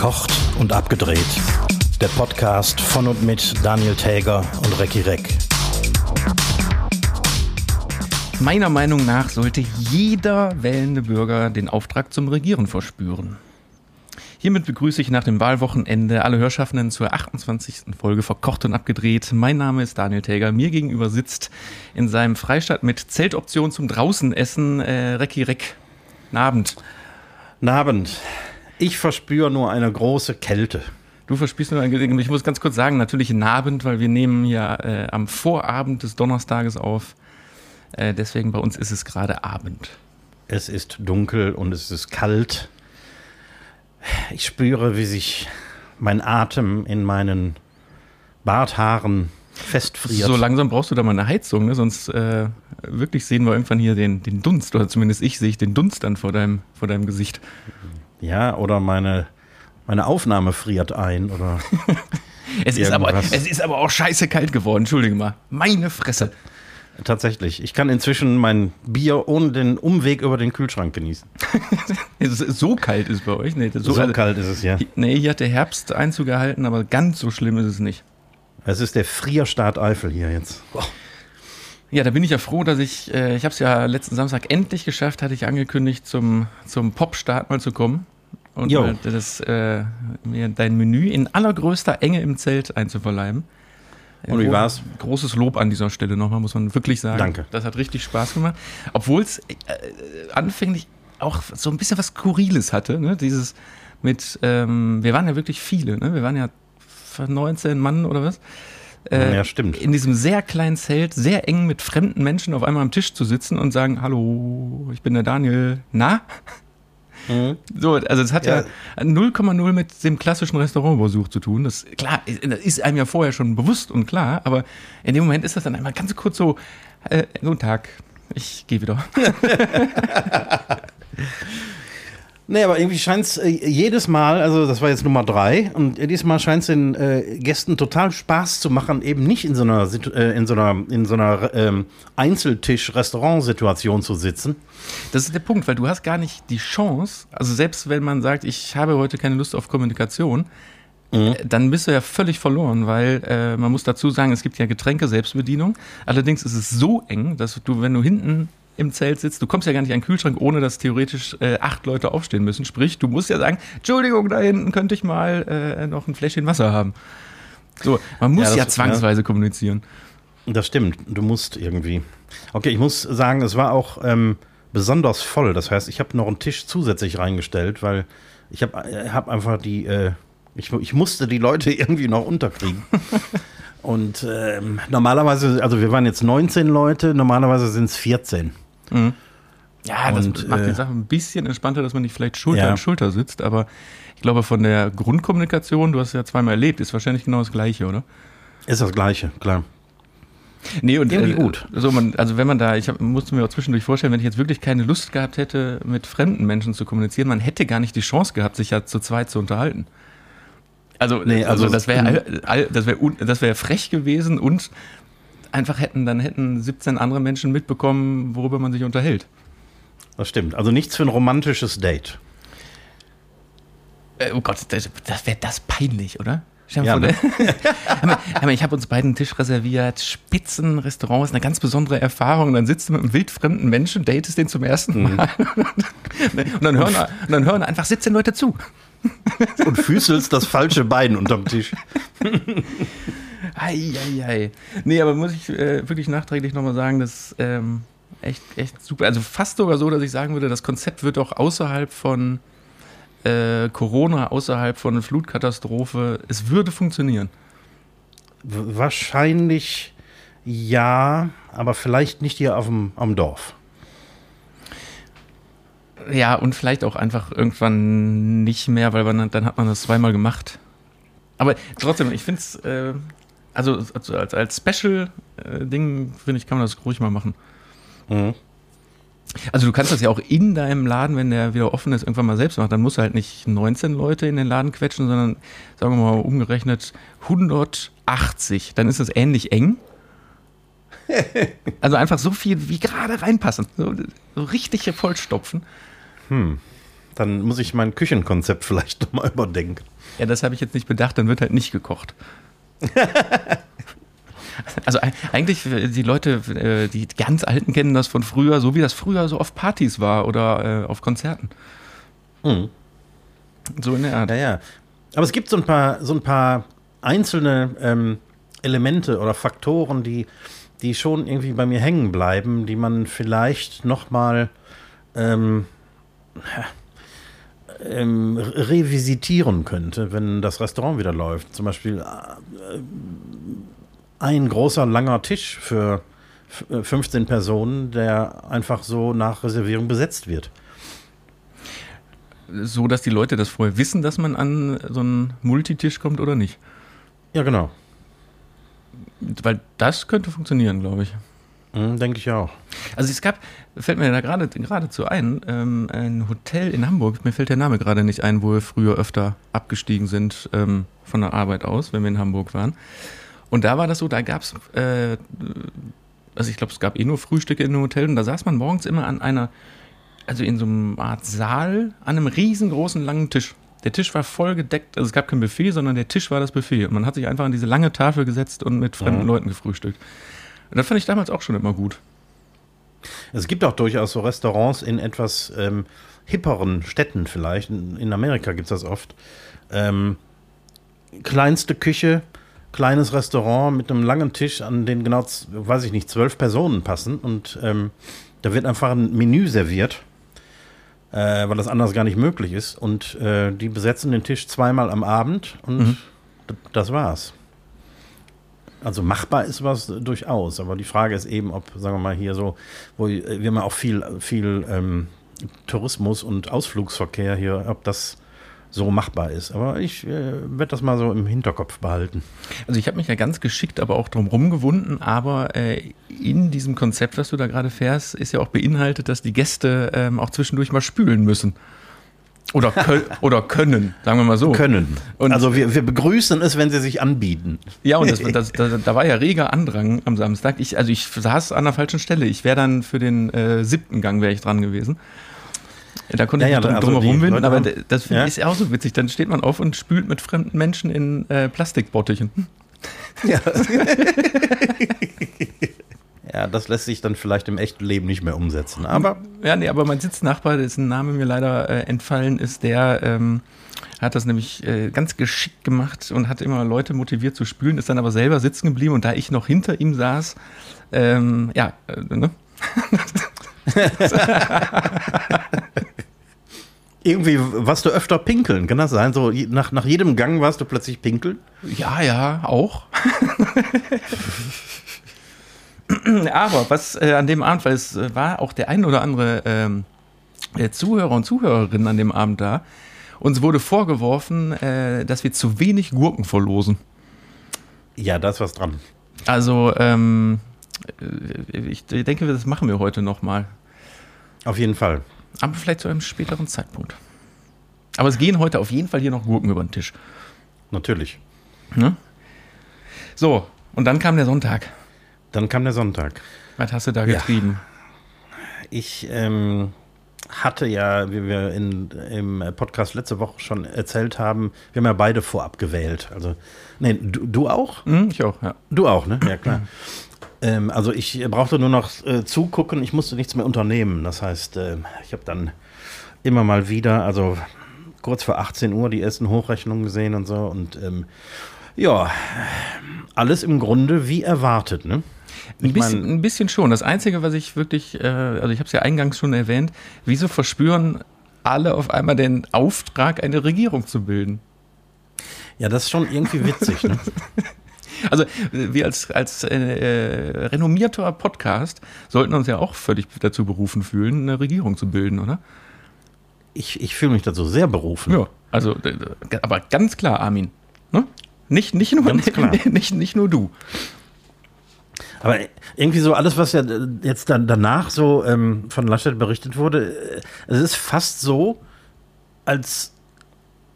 Verkocht und abgedreht. Der Podcast von und mit Daniel Täger und Recki Reck. Meiner Meinung nach sollte jeder wählende Bürger den Auftrag zum Regieren verspüren. Hiermit begrüße ich nach dem Wahlwochenende alle Hörschaffenden zur 28. Folge Verkocht und Abgedreht. Mein Name ist Daniel Täger. Mir gegenüber sitzt in seinem Freistaat mit Zeltoption zum Draußenessen äh, Recki Reck. Abend. Abend. Ich verspüre nur eine große Kälte. Du verspürst nur eine Ich muss ganz kurz sagen, natürlich Abend, weil wir nehmen ja äh, am Vorabend des Donnerstages auf. Äh, deswegen bei uns ist es gerade Abend. Es ist dunkel und es ist kalt. Ich spüre, wie sich mein Atem in meinen Barthaaren festfriert. So langsam brauchst du da mal eine Heizung, ne? sonst äh, wirklich sehen wir irgendwann hier den, den Dunst, oder zumindest ich sehe ich den Dunst dann vor deinem, vor deinem Gesicht. Ja, oder meine, meine Aufnahme friert ein oder. es, ist aber, es ist aber auch scheiße kalt geworden, entschuldige mal. Meine Fresse. Tatsächlich. Ich kann inzwischen mein Bier ohne den Umweg über den Kühlschrank genießen. so kalt ist bei euch? Nee, so, so also, kalt ist es, ja. Nee, hier hat der Herbst Einzug gehalten, aber ganz so schlimm ist es nicht. Es ist der Frierstaat Eifel hier jetzt. Oh. Ja, da bin ich ja froh, dass ich, äh, ich habe es ja letzten Samstag endlich geschafft, hatte ich angekündigt, zum, zum Popstart mal zu kommen. Und jo. das, äh, mir dein Menü in allergrößter Enge im Zelt einzuverleiben. Und wie war's? Großes Lob an dieser Stelle nochmal, muss man wirklich sagen. Danke. Das hat richtig Spaß gemacht. Obwohl es äh, anfänglich auch so ein bisschen was Skurriles hatte, ne? Dieses mit, ähm, wir waren ja wirklich viele, ne? Wir waren ja 19 Mann oder was? Äh, ja. In diesem sehr kleinen Zelt, sehr eng mit fremden Menschen auf einmal am Tisch zu sitzen und sagen, hallo, ich bin der Daniel. Na? Mhm. So, also es hat ja 0,0 ja mit dem klassischen Restaurantbesuch zu tun. Das, klar, das ist einem ja vorher schon bewusst und klar, aber in dem Moment ist das dann einmal ganz kurz so, äh, guten Tag, ich gehe wieder. Nee, aber irgendwie scheint es äh, jedes Mal, also das war jetzt Nummer drei, und jedes Mal scheint es den äh, Gästen total Spaß zu machen, eben nicht in so einer, äh, in so einer, in so einer ähm, Einzeltisch-Restaurant-Situation zu sitzen. Das ist der Punkt, weil du hast gar nicht die Chance, also selbst wenn man sagt, ich habe heute keine Lust auf Kommunikation, Mhm. Äh, dann bist du ja völlig verloren, weil äh, man muss dazu sagen, es gibt ja Getränke Selbstbedienung. Allerdings ist es so eng, dass du, wenn du hinten im Zelt sitzt. Du kommst ja gar nicht an den Kühlschrank, ohne dass theoretisch äh, acht Leute aufstehen müssen. Sprich, du musst ja sagen, Entschuldigung, da hinten könnte ich mal äh, noch ein Fläschchen Wasser haben. So, man muss ja, das, ja zwangsweise ja. kommunizieren. Das stimmt, du musst irgendwie. Okay, ich muss sagen, es war auch ähm, besonders voll. Das heißt, ich habe noch einen Tisch zusätzlich reingestellt, weil ich habe äh, hab einfach die, äh, ich, ich musste die Leute irgendwie noch unterkriegen. Und ähm, normalerweise, also wir waren jetzt 19 Leute, normalerweise sind es 14. Mhm. Ja, das und, macht die äh, Sache ein bisschen entspannter, dass man nicht vielleicht Schulter ja. an Schulter sitzt, aber ich glaube, von der Grundkommunikation, du hast es ja zweimal erlebt, ist wahrscheinlich genau das Gleiche, oder? Ist das Gleiche, klar. Nee, und irgendwie äh, gut. So man, also wenn man da, ich hab, musste mir auch zwischendurch vorstellen, wenn ich jetzt wirklich keine Lust gehabt hätte, mit fremden Menschen zu kommunizieren, man hätte gar nicht die Chance gehabt, sich ja zu zweit zu unterhalten. Also, nee, also, also das wäre das wäre das wäre frech gewesen und einfach hätten, dann hätten 17 andere Menschen mitbekommen, worüber man sich unterhält. Das stimmt. Also nichts für ein romantisches Date. Äh, oh Gott, das, das wäre das peinlich, oder? Ja, ne? ich habe uns beiden einen Tisch reserviert, Spitzenrestaurant, ist eine ganz besondere Erfahrung. dann sitzt du mit einem wildfremden Menschen, datest den zum ersten mhm. Mal. und, dann hören, und dann hören einfach 17 Leute zu. und füßelst das falsche Bein unterm Tisch. Eieiei. Nee, aber muss ich äh, wirklich nachträglich nochmal sagen, das ähm, echt, echt super. Also fast sogar so, dass ich sagen würde, das Konzept wird auch außerhalb von äh, Corona, außerhalb von Flutkatastrophe, es würde funktionieren. Wahrscheinlich ja, aber vielleicht nicht hier auf dem, am Dorf. Ja, und vielleicht auch einfach irgendwann nicht mehr, weil man, dann hat man das zweimal gemacht. Aber trotzdem, ich finde es, äh, also, also, als, als Special-Ding, äh, finde ich, kann man das ruhig mal machen. Mhm. Also du kannst das ja auch in deinem Laden, wenn der wieder offen ist, irgendwann mal selbst machen. Dann musst du halt nicht 19 Leute in den Laden quetschen, sondern, sagen wir mal, umgerechnet 180. Dann ist das ähnlich eng. Also einfach so viel wie gerade reinpassen. So, so richtig vollstopfen. Hm. dann muss ich mein Küchenkonzept vielleicht nochmal überdenken. Ja, das habe ich jetzt nicht bedacht, dann wird halt nicht gekocht. Also eigentlich, die Leute, die ganz Alten kennen das von früher, so wie das früher so auf Partys war oder auf Konzerten. Mhm. So in der Art. Ja, ja. Aber es gibt so ein paar, so ein paar einzelne ähm, Elemente oder Faktoren, die, die schon irgendwie bei mir hängen bleiben, die man vielleicht nochmal ähm, ähm, revisitieren könnte, wenn das Restaurant wieder läuft. Zum Beispiel äh, ein großer langer Tisch für 15 Personen, der einfach so nach Reservierung besetzt wird. So, dass die Leute das vorher wissen, dass man an so einen Multitisch kommt oder nicht? Ja, genau. Weil das könnte funktionieren, glaube ich. Mhm, Denke ich auch. Also es gab, fällt mir da gerade geradezu ein, ähm, ein Hotel in Hamburg, mir fällt der Name gerade nicht ein, wo wir früher öfter abgestiegen sind ähm, von der Arbeit aus, wenn wir in Hamburg waren. Und da war das so, da gab es, äh, also ich glaube, es gab eh nur Frühstücke in einem Hotel und da saß man morgens immer an einer, also in so einer Art Saal, an einem riesengroßen langen Tisch. Der Tisch war voll gedeckt, also es gab kein Buffet, sondern der Tisch war das Buffet. Und man hat sich einfach an diese lange Tafel gesetzt und mit fremden mhm. Leuten gefrühstückt. Und das fand ich damals auch schon immer gut. Es gibt auch durchaus so Restaurants in etwas ähm, hipperen Städten vielleicht. In Amerika gibt es das oft. Ähm, kleinste Küche, kleines Restaurant mit einem langen Tisch, an den genau, weiß ich nicht, zwölf Personen passen. Und ähm, da wird einfach ein Menü serviert äh, weil das anders gar nicht möglich ist. Und äh, die besetzen den Tisch zweimal am Abend und mhm. das war's. Also machbar ist was durchaus, aber die Frage ist eben, ob, sagen wir mal, hier so, wo wir haben ja auch viel, viel ähm, Tourismus und Ausflugsverkehr hier, ob das so machbar ist. Aber ich äh, werde das mal so im Hinterkopf behalten. Also ich habe mich ja ganz geschickt aber auch drum rumgewunden, aber äh, in diesem Konzept, was du da gerade fährst, ist ja auch beinhaltet, dass die Gäste ähm, auch zwischendurch mal spülen müssen. Oder, kö oder können, sagen wir mal so. Können. Und also wir, wir begrüßen es, wenn sie sich anbieten. Ja, und das, das, das, da war ja reger Andrang am Samstag. Ich, also ich saß an der falschen Stelle. Ich wäre dann für den äh, siebten Gang wäre ich dran gewesen. Da konnte ja, ich ja, drum, also drum winden, aber das ja? ist ja auch so witzig. Dann steht man auf und spült mit fremden Menschen in äh, Plastikbottichen. Ja. ja, das lässt sich dann vielleicht im echten Leben nicht mehr umsetzen. Aber ja, nee, aber mein Sitznachbar, dessen Name mir leider äh, entfallen ist, der ähm, hat das nämlich äh, ganz geschickt gemacht und hat immer Leute motiviert zu spülen, ist dann aber selber sitzen geblieben und da ich noch hinter ihm saß, ähm, ja, äh, ne? Irgendwie warst du öfter pinkeln, kann das sein? So nach, nach jedem Gang warst du plötzlich pinkeln? Ja, ja, auch. Aber was äh, an dem Abend, weil es äh, war auch der ein oder andere ähm, Zuhörer und Zuhörerin an dem Abend da, uns wurde vorgeworfen, äh, dass wir zu wenig Gurken verlosen. Ja, da ist was dran. Also, ähm, äh, ich denke, das machen wir heute nochmal. Auf jeden Fall. Aber vielleicht zu einem späteren Zeitpunkt. Aber es gehen heute auf jeden Fall hier noch Gurken über den Tisch. Natürlich. Ne? So, und dann kam der Sonntag. Dann kam der Sonntag. Was hast du da getrieben? Ja. Ich ähm, hatte ja, wie wir in, im Podcast letzte Woche schon erzählt haben, wir haben ja beide vorab gewählt. Also, nee, du, du auch? Mhm, ich auch, ja. Du auch, ne? Ja, klar. Ähm, also ich brauchte nur noch äh, zugucken, ich musste nichts mehr unternehmen. Das heißt, äh, ich habe dann immer mal wieder, also kurz vor 18 Uhr, die ersten Hochrechnungen gesehen und so. Und ähm, ja, alles im Grunde wie erwartet, ne? Ein bisschen, ein bisschen, schon. Das Einzige, was ich wirklich, äh, also ich habe es ja eingangs schon erwähnt, wieso verspüren alle auf einmal den Auftrag, eine Regierung zu bilden? Ja, das ist schon irgendwie witzig. Ne? Also wir als, als äh, renommierter Podcast sollten uns ja auch völlig dazu berufen fühlen, eine Regierung zu bilden, oder? Ich, ich fühle mich dazu sehr berufen. Ja, also, aber ganz klar, Armin. Ne? Nicht, nicht, nur, nicht, nicht, nur du. Aber irgendwie so alles, was ja jetzt dann danach so ähm, von Laschet berichtet wurde, äh, es ist fast so, als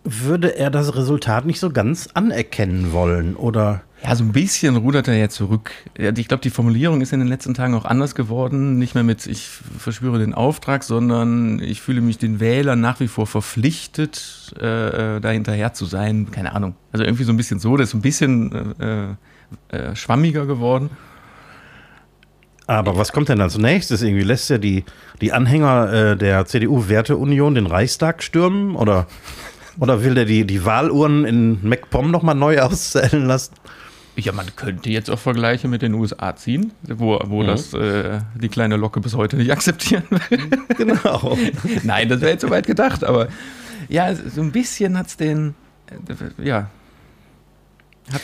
würde er das Resultat nicht so ganz anerkennen wollen oder Ja, so ein bisschen rudert er ja zurück. Ich glaube, die Formulierung ist in den letzten Tagen auch anders geworden. Nicht mehr mit ich verspüre den Auftrag, sondern ich fühle mich den Wählern nach wie vor verpflichtet, äh, äh da hinterher zu sein. Keine Ahnung. Also irgendwie so ein bisschen so. Das ist ein bisschen äh, äh, schwammiger geworden. Aber was kommt denn dann zunächst? Irgendwie lässt er die, die Anhänger äh, der CDU-Werteunion den Reichstag stürmen? Oder, oder will der die, die Wahlurnen in MacPom nochmal neu auszählen lassen? Ja, man könnte jetzt auch Vergleiche mit den USA ziehen, wo, wo mhm. das äh, die kleine Locke bis heute nicht akzeptieren will. Genau. Nein, das wäre jetzt so weit gedacht, aber ja, so ein bisschen hat es den, äh, ja.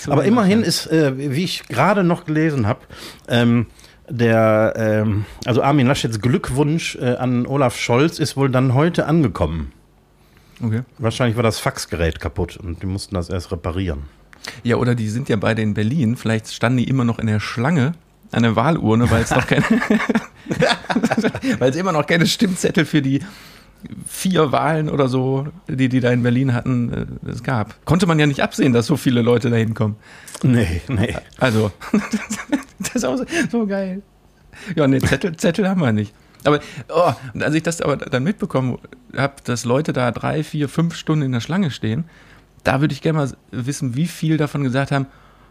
aber immerhin ist, äh, wie ich gerade noch gelesen habe, ähm, der, ähm, also Armin Laschets Glückwunsch äh, an Olaf Scholz ist wohl dann heute angekommen. Okay. Wahrscheinlich war das Faxgerät kaputt und die mussten das erst reparieren. Ja, oder die sind ja beide in Berlin. Vielleicht standen die immer noch in der Schlange an der Wahlurne, weil es noch keine, weil es immer noch keine Stimmzettel für die vier Wahlen oder so, die die da in Berlin hatten, äh, es gab. Konnte man ja nicht absehen, dass so viele Leute da hinkommen. Nee, nee. Also, das ist auch so, so geil. Ja, nee, Zettel, Zettel haben wir nicht. Aber oh, als ich das aber dann mitbekommen habe, dass Leute da drei, vier, fünf Stunden in der Schlange stehen, da würde ich gerne mal wissen, wie viel davon gesagt haben,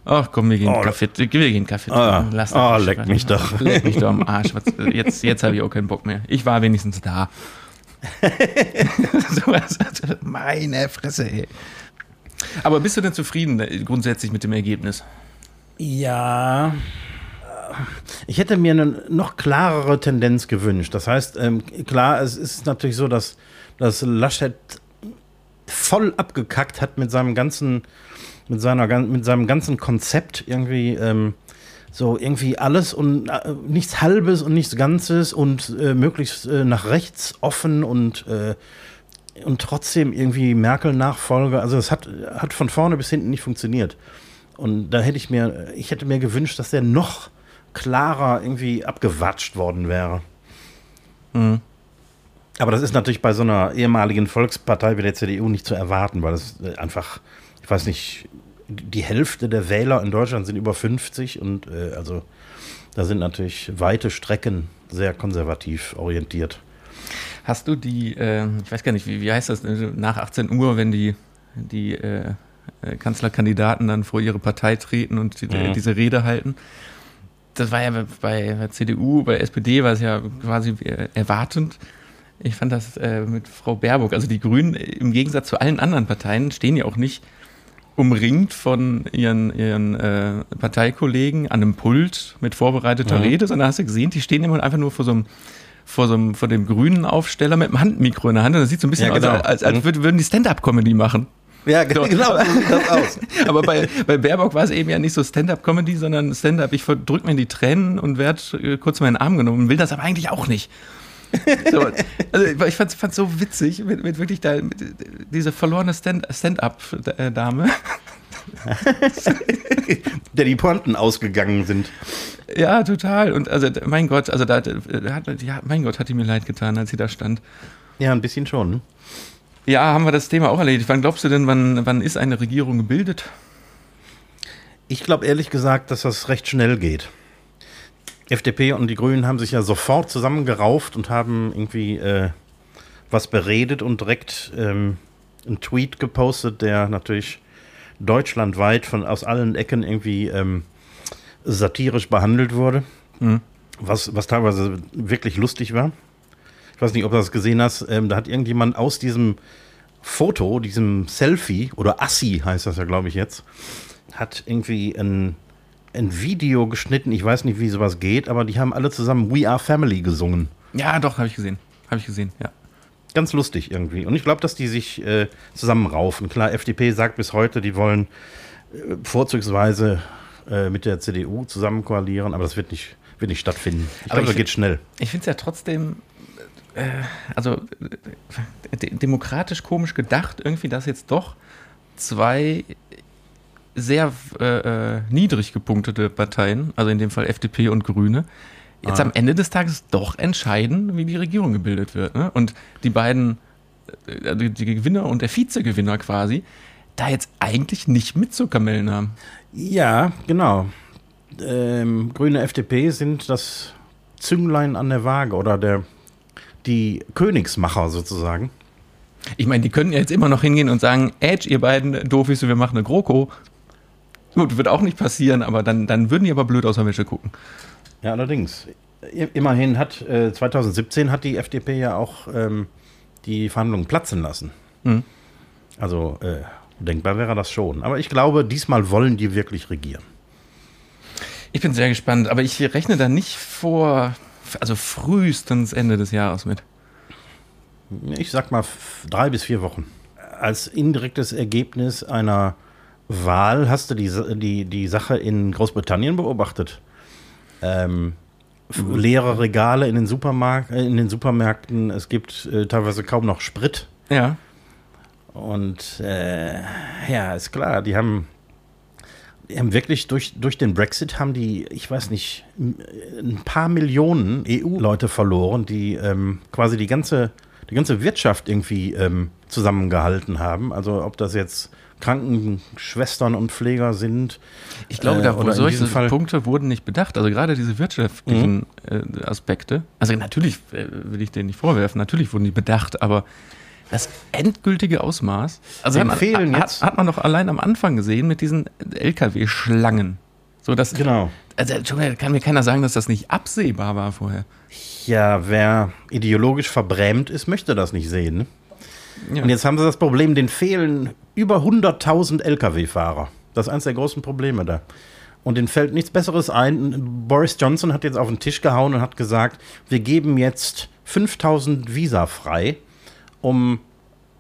ach komm, wir gehen oh, Kaffee, wir gehen Kaffee ah, Lass oh, leck mich doch. Leck mich doch am Arsch. Was, jetzt jetzt habe ich auch keinen Bock mehr. Ich war wenigstens da. so was, meine Fresse, ey. Aber bist du denn zufrieden äh, grundsätzlich mit dem Ergebnis? Ja. Ich hätte mir eine noch klarere Tendenz gewünscht. Das heißt, ähm, klar, es ist natürlich so, dass, dass Laschet voll abgekackt hat mit seinem ganzen, mit seiner, mit seinem ganzen Konzept irgendwie. Ähm, so irgendwie alles und äh, nichts Halbes und nichts Ganzes und äh, möglichst äh, nach rechts offen und, äh, und trotzdem irgendwie Merkel-Nachfolger. Also es hat, hat von vorne bis hinten nicht funktioniert. Und da hätte ich mir, ich hätte mir gewünscht, dass der noch klarer irgendwie abgewatscht worden wäre. Mhm. Aber das ist natürlich bei so einer ehemaligen Volkspartei wie der CDU nicht zu erwarten, weil das äh, einfach, ich weiß nicht, die Hälfte der Wähler in Deutschland sind über 50 und äh, also da sind natürlich weite Strecken sehr konservativ orientiert. Hast du die, äh, ich weiß gar nicht, wie, wie heißt das, äh, nach 18 Uhr, wenn die, die äh, äh, Kanzlerkandidaten dann vor ihre Partei treten und die, mhm. diese Rede halten? Das war ja bei der CDU, bei SPD war es ja quasi erwartend. Ich fand das äh, mit Frau Baerbock, also die Grünen im Gegensatz zu allen anderen Parteien stehen ja auch nicht umringt von ihren, ihren äh, Parteikollegen an einem Pult mit vorbereiteter mhm. Rede, sondern hast du gesehen, die stehen immer einfach nur vor so einem vor, so einem, vor dem grünen Aufsteller mit dem Handmikro in der Hand und das sieht so ein bisschen ja, genau. aus, als, als, als mhm. würden die Stand-Up-Comedy machen. Ja, genau, so sieht das aus. Aber bei, bei Baerbock war es eben ja nicht so Stand-Up-Comedy, sondern Stand-Up, ich verdrück mir in die Tränen und werde äh, kurz meinen Arm genommen und will das aber eigentlich auch nicht. So, also ich fand es so witzig, mit, mit wirklich da, mit, diese verlorene Stand-up-Dame. Der die Pointen ausgegangen sind. Ja, total. Und also, mein Gott, also da hat, ja, mein Gott, hat die mir leid getan, als sie da stand. Ja, ein bisschen schon. Ne? Ja, haben wir das Thema auch erledigt. Wann glaubst du denn, wann, wann ist eine Regierung gebildet? Ich glaube ehrlich gesagt, dass das recht schnell geht. FDP und die Grünen haben sich ja sofort zusammengerauft und haben irgendwie äh, was beredet und direkt ähm, einen Tweet gepostet, der natürlich deutschlandweit von aus allen Ecken irgendwie ähm, satirisch behandelt wurde. Mhm. Was, was teilweise wirklich lustig war. Ich weiß nicht, ob du das gesehen hast. Ähm, da hat irgendjemand aus diesem Foto, diesem Selfie, oder Assi heißt das ja, glaube ich, jetzt, hat irgendwie ein ein Video geschnitten. Ich weiß nicht, wie sowas geht, aber die haben alle zusammen We Are Family gesungen. Ja, doch, habe ich gesehen. Habe ich gesehen, ja. Ganz lustig irgendwie. Und ich glaube, dass die sich äh, zusammenraufen. Klar, FDP sagt bis heute, die wollen äh, vorzugsweise äh, mit der CDU zusammen koalieren, aber das wird nicht, wird nicht stattfinden. Ich glaube, das geht schnell. Ich finde es ja trotzdem, äh, also demokratisch komisch gedacht, irgendwie, dass jetzt doch zwei sehr äh, äh, niedrig gepunktete Parteien, also in dem Fall FDP und Grüne, jetzt ah. am Ende des Tages doch entscheiden, wie die Regierung gebildet wird. Ne? Und die beiden, äh, die Gewinner und der Vizegewinner quasi, da jetzt eigentlich nicht mitzukamellen haben. Ja, genau. Ähm, Grüne FDP sind das Zünglein an der Waage oder der, die Königsmacher sozusagen. Ich meine, die können ja jetzt immer noch hingehen und sagen, Edge, ihr beiden Doofis, wir machen eine GroKo. Gut, wird auch nicht passieren, aber dann, dann würden die aber blöd aus der Wäsche gucken. Ja, allerdings. Immerhin hat äh, 2017 hat die FDP ja auch ähm, die Verhandlungen platzen lassen. Mhm. Also äh, denkbar wäre das schon. Aber ich glaube, diesmal wollen die wirklich regieren. Ich bin sehr gespannt, aber ich rechne da nicht vor, also frühestens Ende des Jahres mit. Ich sag mal drei bis vier Wochen. Als indirektes Ergebnis einer Wahl hast du die, die, die Sache in Großbritannien beobachtet. Ähm, mhm. leere Regale in den, Supermark äh, in den Supermärkten, es gibt äh, teilweise kaum noch Sprit. Ja. Und äh, ja, ist klar, die haben, die haben wirklich durch, durch den Brexit haben die, ich weiß nicht, ein paar Millionen EU-Leute verloren, die ähm, quasi die ganze, die ganze Wirtschaft irgendwie ähm, zusammengehalten haben. Also ob das jetzt Krankenschwestern und Pfleger sind. Ich glaube, da äh, solche Punkte wurden nicht bedacht. Also gerade diese wirtschaftlichen mhm. äh, Aspekte. Also natürlich äh, will ich denen nicht vorwerfen, natürlich wurden die bedacht, aber das endgültige Ausmaß. Also hat, fehlen hat, jetzt. hat man doch allein am Anfang gesehen mit diesen LKW-Schlangen. So dass, genau. Also kann mir keiner sagen, dass das nicht absehbar war vorher. Ja, wer ideologisch verbrämt ist, möchte das nicht sehen. Ja. Und jetzt haben sie das Problem, den fehlen über 100.000 Lkw-Fahrer. Das ist eines der großen Probleme da. Und denen fällt nichts Besseres ein. Boris Johnson hat jetzt auf den Tisch gehauen und hat gesagt, wir geben jetzt 5000 Visa frei, um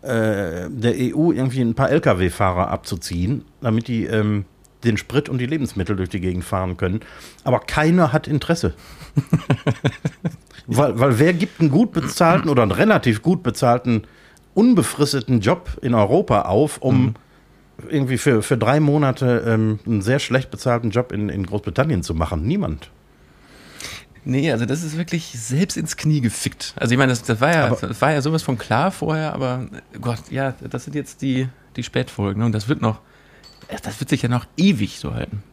äh, der EU irgendwie ein paar Lkw-Fahrer abzuziehen, damit die ähm, den Sprit und die Lebensmittel durch die Gegend fahren können. Aber keiner hat Interesse. weil, weil wer gibt einen gut bezahlten oder einen relativ gut bezahlten unbefristeten Job in Europa auf, um mhm. irgendwie für, für drei Monate ähm, einen sehr schlecht bezahlten Job in, in Großbritannien zu machen. Niemand. Nee, also das ist wirklich selbst ins Knie gefickt. Also ich meine, das, das, war, ja, aber, das war ja sowas von klar vorher, aber Gott, ja, das sind jetzt die, die Spätfolgen. Ne? Und das wird noch, das wird sich ja noch ewig so halten.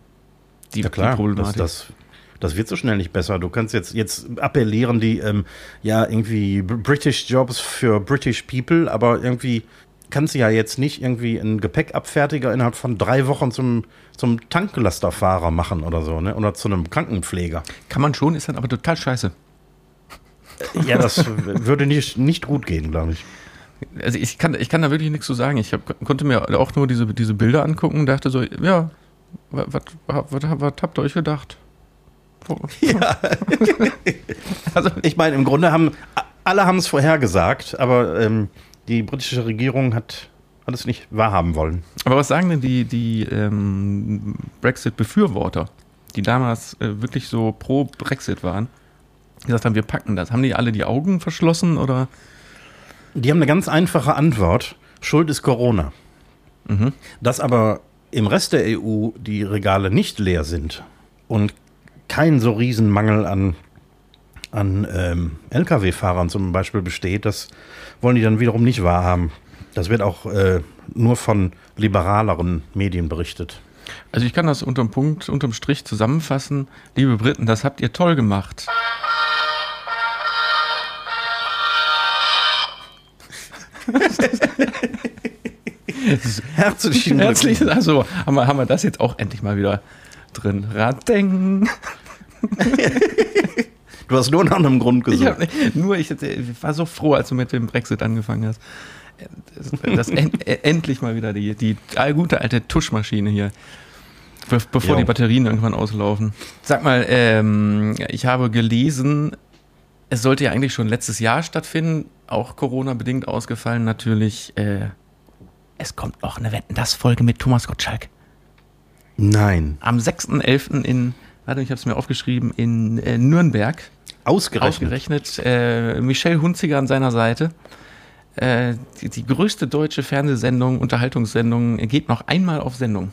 Die, ja klar, die Problematik. Das, das, das wird so schnell nicht besser. Du kannst jetzt, jetzt appellieren die, ähm, ja, irgendwie British Jobs für British People, aber irgendwie kannst du ja jetzt nicht irgendwie einen Gepäckabfertiger innerhalb von drei Wochen zum, zum Tanklasterfahrer machen oder so, ne? Oder zu einem Krankenpfleger. Kann man schon, ist dann aber total scheiße. Ja, das würde nicht, nicht gut gehen, glaube ich. Also ich kann, ich kann da wirklich nichts zu sagen. Ich hab, konnte mir auch nur diese, diese Bilder angucken und dachte so, ja, was, habt ihr euch gedacht? Ja. also, ich meine, im Grunde haben alle haben es vorhergesagt, aber ähm, die britische Regierung hat alles nicht wahrhaben wollen. Aber was sagen denn die, die ähm, Brexit-Befürworter, die damals äh, wirklich so pro Brexit waren, die gesagt haben, wir packen das? Haben die alle die Augen verschlossen oder? Die haben eine ganz einfache Antwort. Schuld ist Corona. Mhm. Dass aber im Rest der EU die Regale nicht leer sind und kein so Riesenmangel an, an ähm, Lkw-Fahrern zum Beispiel besteht, das wollen die dann wiederum nicht wahrhaben. Das wird auch äh, nur von liberaleren Medien berichtet. Also ich kann das unterm Punkt, unterm Strich zusammenfassen. Liebe Briten, das habt ihr toll gemacht. Herzlichen Glückwunsch. Also haben wir, haben wir das jetzt auch endlich mal wieder drin. Radeng. du hast nur nach einem Grund gesucht. Ich nur, ich, ich, war so froh, als du mit dem Brexit angefangen hast. Das, das en, endlich mal wieder die, die gute alte Tuschmaschine hier. Be bevor jo. die Batterien irgendwann auslaufen. Sag mal, ähm, ich habe gelesen, es sollte ja eigentlich schon letztes Jahr stattfinden, auch Corona-bedingt ausgefallen natürlich. Äh, es kommt noch eine Wetten-Das-Folge mit Thomas Gottschalk. Nein. Am 6.11. in, warte, ich habe es mir aufgeschrieben, in äh, Nürnberg. Ausgerechnet. Ausgerechnet. Äh, Michelle Hunziger an seiner Seite. Äh, die, die, größte deutsche Fernsehsendung, Unterhaltungssendung, geht noch einmal auf Sendung.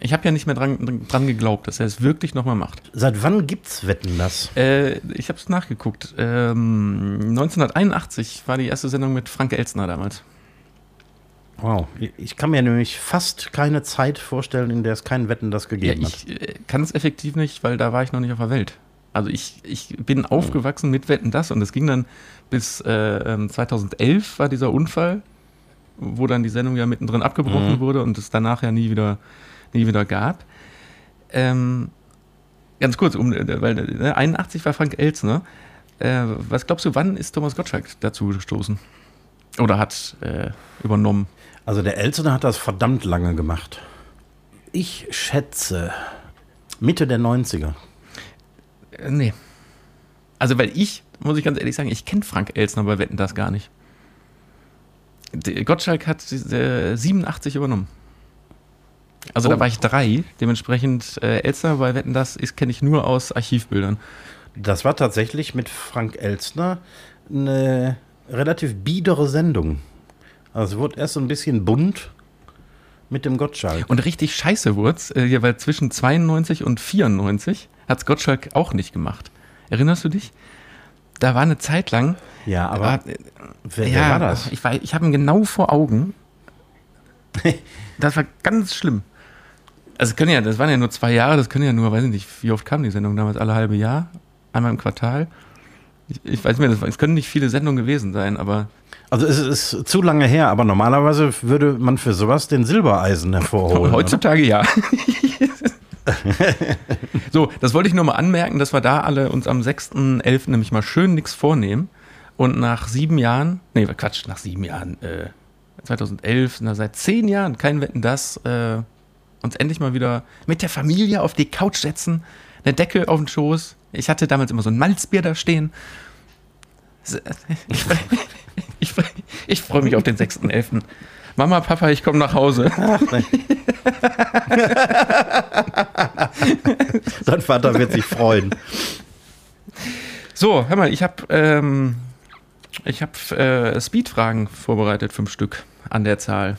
Ich habe ja nicht mehr dran, dran geglaubt, dass er es wirklich nochmal macht. Seit wann gibt's Wetten das? Äh, ich habe es nachgeguckt. Ähm, 1981 war die erste Sendung mit Frank Elstner damals. Wow. Ich kann mir nämlich fast keine Zeit vorstellen, in der es keinen Wetten das gegeben ja, ich, hat. Ich kann es effektiv nicht, weil da war ich noch nicht auf der Welt. Also ich, ich bin aufgewachsen mit Wetten das und es ging dann bis äh, 2011 ähm, war dieser Unfall, wo dann die Sendung ja mittendrin abgebrochen mhm. wurde und es danach ja nie wieder, nie wieder gab. Ähm, ganz kurz, um, äh, weil äh, 81 war Frank Elzner. Äh, was glaubst du, wann ist Thomas Gottschalk dazu gestoßen? Oder hat äh, übernommen? Also der Elzner hat das verdammt lange gemacht. Ich schätze Mitte der 90er. Äh, nee. Also, weil ich, muss ich ganz ehrlich sagen, ich kenne Frank Elsner bei Wetten das gar nicht. Gottschalk hat äh, 87 übernommen. Also oh. da war ich drei, dementsprechend äh, Elsner bei Wetten das kenne ich nur aus Archivbildern. Das war tatsächlich mit Frank Elsner eine relativ biedere Sendung. Also es wurde erst so ein bisschen bunt mit dem Gottschalk. Und richtig scheiße wurde es, äh, weil zwischen 92 und 94 hat es Gottschalk auch nicht gemacht. Erinnerst du dich? Da war eine Zeit lang. Ja, aber. War, äh, wer, ja, wer war das? Ich, ich habe ihn genau vor Augen. das war ganz schlimm. Also, können ja, das waren ja nur zwei Jahre, das können ja nur, weiß ich nicht, wie oft kam die Sendung damals? Alle halbe Jahr? Einmal im Quartal? Ich, ich weiß nicht mehr, es können nicht viele Sendungen gewesen sein, aber. Also es ist zu lange her, aber normalerweise würde man für sowas den Silbereisen hervorholen. Heutzutage oder? ja. so, das wollte ich nur mal anmerken, dass wir da alle uns am 6.11. nämlich mal schön nichts vornehmen. Und nach sieben Jahren, nee, Quatsch, nach sieben Jahren, äh, 2011, na, seit zehn Jahren, kein Wetten, das, äh, uns endlich mal wieder mit der Familie auf die Couch setzen, eine Decke auf den Schoß. Ich hatte damals immer so ein Malzbier da stehen. Ich, ich, ich freue mich auf den 6.11. Mama, Papa, ich komme nach Hause. Ach. Sein Vater wird sich freuen. So, hör mal, ich habe ähm, ich hab, äh, Speed-Fragen vorbereitet, fünf Stück an der Zahl.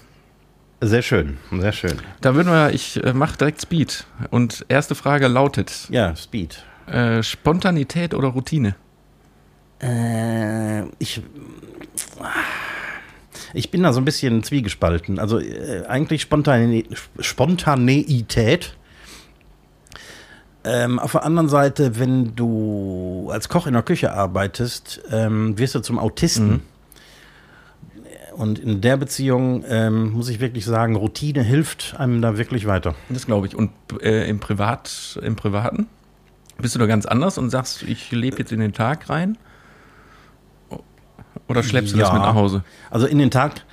Sehr schön, sehr schön. Da würden wir, ich äh, mache direkt Speed. Und erste Frage lautet: Ja, Speed. Äh, Spontanität oder Routine? Äh, ich. Ich bin da so ein bisschen zwiegespalten. Also äh, eigentlich Spontane Spontaneität. Ähm, auf der anderen Seite, wenn du als Koch in der Küche arbeitest, ähm, wirst du zum Autisten. Mhm. Und in der Beziehung ähm, muss ich wirklich sagen, Routine hilft einem da wirklich weiter. Das glaube ich. Und äh, im, Privat, im Privaten bist du da ganz anders und sagst, ich lebe jetzt in den Tag rein? Oder schleppst du ja. das mit nach Hause? Also in den Tag.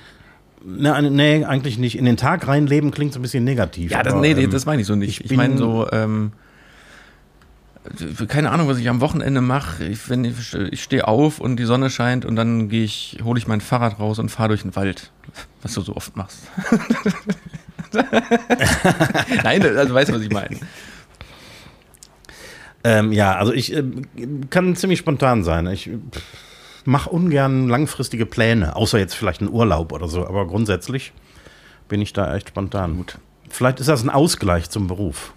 Ne, nee, eigentlich nicht. In den Tag reinleben klingt so ein bisschen negativ. Ja, das, aber, nee, ähm, das meine ich so nicht. Ich, ich meine so, ähm, keine Ahnung, was ich am Wochenende mache. Ich, ich, ich stehe auf und die Sonne scheint und dann gehe ich, hole ich mein Fahrrad raus und fahre durch den Wald, was du so oft machst. Nein, also weißt du, was ich meine. Ähm, ja, also ich äh, kann ziemlich spontan sein. Ich mache ungern langfristige Pläne, außer jetzt vielleicht einen Urlaub oder so. Aber grundsätzlich bin ich da echt spontan. Gut. Vielleicht ist das ein Ausgleich zum Beruf.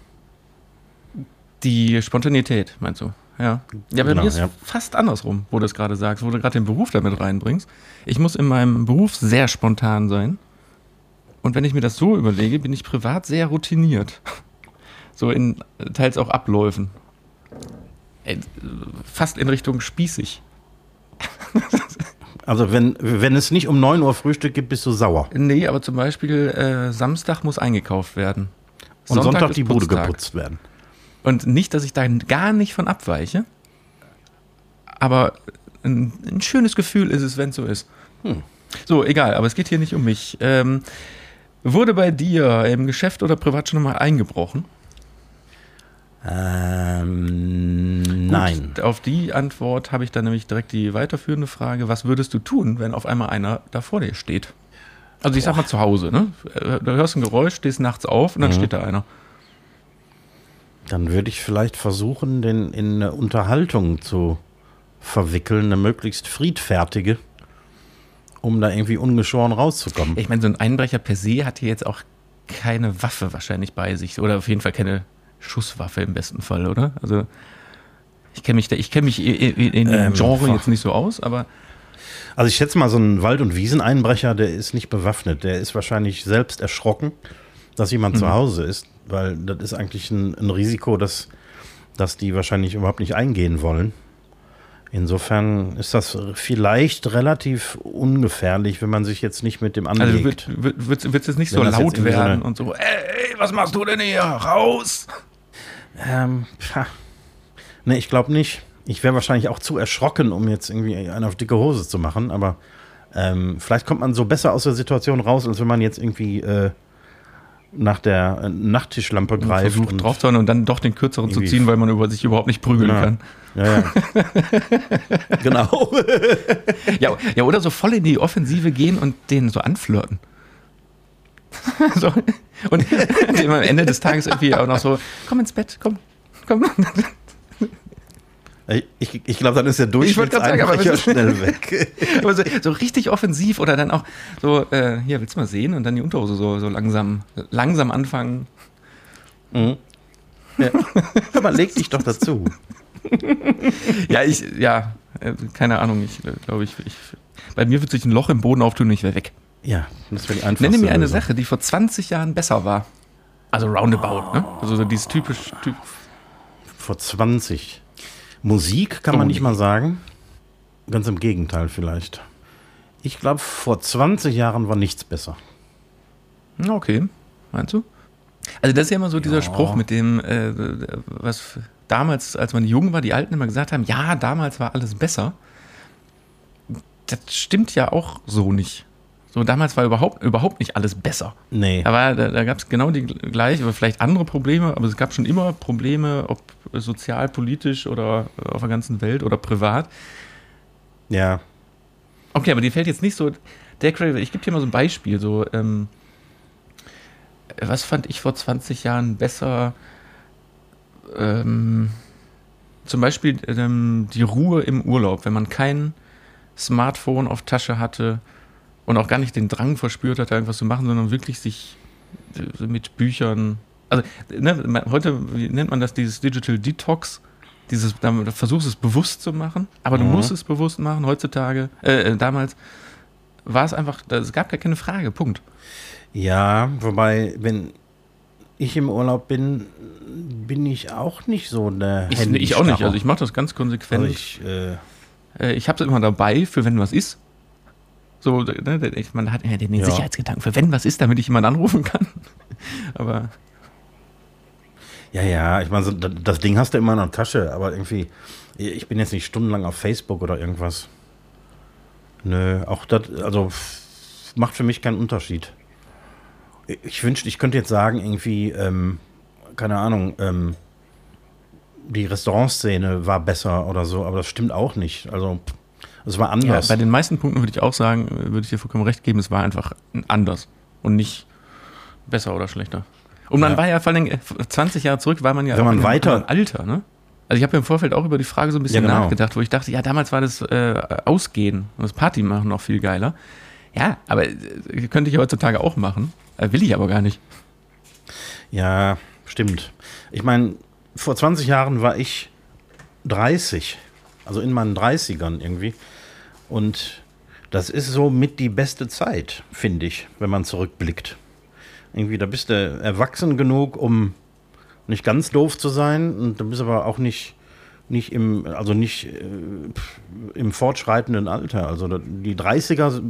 Die Spontanität, meinst du? Ja. Ja, bei genau, mir ist ja. fast andersrum, wo du es gerade sagst, wo du gerade den Beruf damit reinbringst. Ich muss in meinem Beruf sehr spontan sein. Und wenn ich mir das so überlege, bin ich privat sehr routiniert. So in teils auch Abläufen. Fast in Richtung spießig. Also wenn, wenn es nicht um 9 Uhr Frühstück gibt, bist du sauer. Nee, aber zum Beispiel äh, Samstag muss eingekauft werden. Und Sonntag, Sonntag die Bude Putztag. geputzt werden. Und nicht, dass ich da gar nicht von abweiche, aber ein, ein schönes Gefühl ist es, wenn es so ist. Hm. So, egal, aber es geht hier nicht um mich. Ähm, wurde bei dir im Geschäft oder privat schon mal eingebrochen? Ähm, Gut, nein. Auf die Antwort habe ich dann nämlich direkt die weiterführende Frage. Was würdest du tun, wenn auf einmal einer da vor dir steht? Also ich Boah. sag mal zu Hause, ne? Du hörst ein Geräusch, stehst nachts auf und dann mhm. steht da einer. Dann würde ich vielleicht versuchen, den in eine Unterhaltung zu verwickeln, eine möglichst friedfertige, um da irgendwie ungeschoren rauszukommen. Ich meine, so ein Einbrecher per se hat hier jetzt auch keine Waffe wahrscheinlich bei sich oder auf jeden Fall keine Schusswaffe im besten Fall, oder? Also ich kenne mich, da, ich kenne mich in, in dem ähm, Genre jetzt nicht so aus, aber Also ich schätze mal, so ein Wald- und Wieseneinbrecher, der ist nicht bewaffnet. Der ist wahrscheinlich selbst erschrocken, dass jemand Mhm. zu Hause ist, weil das ist eigentlich ein, ein Risiko, dass, dass die wahrscheinlich überhaupt nicht eingehen wollen. Insofern ist das vielleicht relativ ungefährlich, wenn man sich jetzt nicht mit dem Also anlegt. wird, es nicht Wenn so laut so werden eine- und so, ey, was machst du denn hier? Raus! Ähm, nee, ich glaube nicht. Ich wäre wahrscheinlich auch zu erschrocken, um jetzt irgendwie einen auf dicke Hose zu machen, aber ähm, vielleicht kommt man so besser aus der Situation raus, als wenn man jetzt irgendwie äh, nach der äh, Nachttischlampe greift. versucht und- draufzuhauen und dann doch den kürzeren zu ziehen, weil man über sich überhaupt nicht prügeln Ja. kann. Ja, ja. genau. Ja, ja, oder so voll in die Offensive gehen und den so anflirten. so. Und dem am Ende des Tages irgendwie auch noch so, komm ins Bett, komm, komm. Ich, ich glaube, dann ist der Ich wollte gerade sagen, aber Durchschnittseinbrecher schnell weg. Aber so, so richtig offensiv oder dann auch so, äh, hier, willst du mal sehen? Und dann die Unterhose so, so langsam, langsam anfangen. Mhm. Ja. Aber leg dich doch dazu. Ja, ich, ja, äh, keine Ahnung, ich äh, glaube, ich, ich, bei mir wird sich ein Loch im Boden auftun und ich wäre weg. Ja, das wäre die einfachste Nenne mir eine. Sache, die vor 20 Jahren besser war. Also roundabout, ne? Also so dieses typisch, typ, Vor 20. Musik kann Oh, man nicht mal sagen. Ganz im Gegenteil vielleicht. Ich glaube, vor 20 Jahren war nichts besser. Okay, meinst du? Also das ist ja immer so dieser Ja. Spruch mit dem, äh, was damals, als man jung war, die Alten immer gesagt haben, ja, damals war alles besser. Das stimmt ja auch so nicht. So, damals war überhaupt, überhaupt nicht alles besser. Nee. Aber da, da gab es genau die gleichen, oder vielleicht andere Probleme, aber es gab schon immer Probleme, ob sozial, politisch oder auf der ganzen Welt oder privat. Ja. Okay, aber dir fällt jetzt nicht so. Der Craven, ich gebe dir mal so ein Beispiel. So, ähm, was fand ich vor 20 Jahren besser? Ähm, zum Beispiel ähm, die Ruhe im Urlaub, wenn man kein Smartphone auf Tasche hatte und auch gar nicht den Drang verspürt hat, da irgendwas zu machen, sondern wirklich sich äh, mit Büchern. Also, ne, heute nennt man das dieses Digital Detox. Dieses, versuchst es bewusst zu machen, aber du Mhm. musst es bewusst machen. Heutzutage, äh, äh, damals war es einfach, es gab gar keine Frage, Punkt. Ja, wobei, wenn ich im Urlaub bin, bin ich auch nicht so der Ich, ich auch nicht, also ich mache das ganz konsequent. Also ich, äh, Äh, ich habe es immer dabei, für wenn was ist. So, ne, man hat ja den Ja. Sicherheitsgedanken, für wenn was ist, damit ich jemanden anrufen kann. Aber ja, ja, ich meine, so, das Ding hast du immer in der Tasche, aber irgendwie, ich bin jetzt nicht stundenlang auf Facebook oder irgendwas. Nö, auch das, also macht für mich keinen Unterschied. Ich- Ich wünschte, ich könnte jetzt sagen, irgendwie, ähm, keine Ahnung, ähm, die Restaurantszene war besser oder so, aber das stimmt auch nicht. Also, pff, es war ja, anders. bei den meisten Punkten würde ich auch sagen, äh, würde ich dir vollkommen recht geben, es war einfach anders und nicht besser oder schlechter. Und man Ja. war ja vor allem äh, 20 Jahre zurück, war man ja Wenn man weiter- Alter, ne? Also ich habe ja im Vorfeld auch über die Frage so ein bisschen Ja, genau. nachgedacht, wo ich dachte, ja, damals war das äh, Ausgehen und das Party machen noch viel geiler. Ja, aber äh, könnte ich heutzutage auch machen. Äh, will ich aber gar nicht. Ja, stimmt. Ich meine, vor 20 Jahren war ich 30, also in meinen 30ern irgendwie. Und das ist so mit die beste Zeit, finde ich, wenn man zurückblickt. Irgendwie, da bist du erwachsen genug, um nicht ganz doof zu sein und du bist aber auch nicht, nicht im, also nicht äh, im fortschreitenden Alter. Also die 30er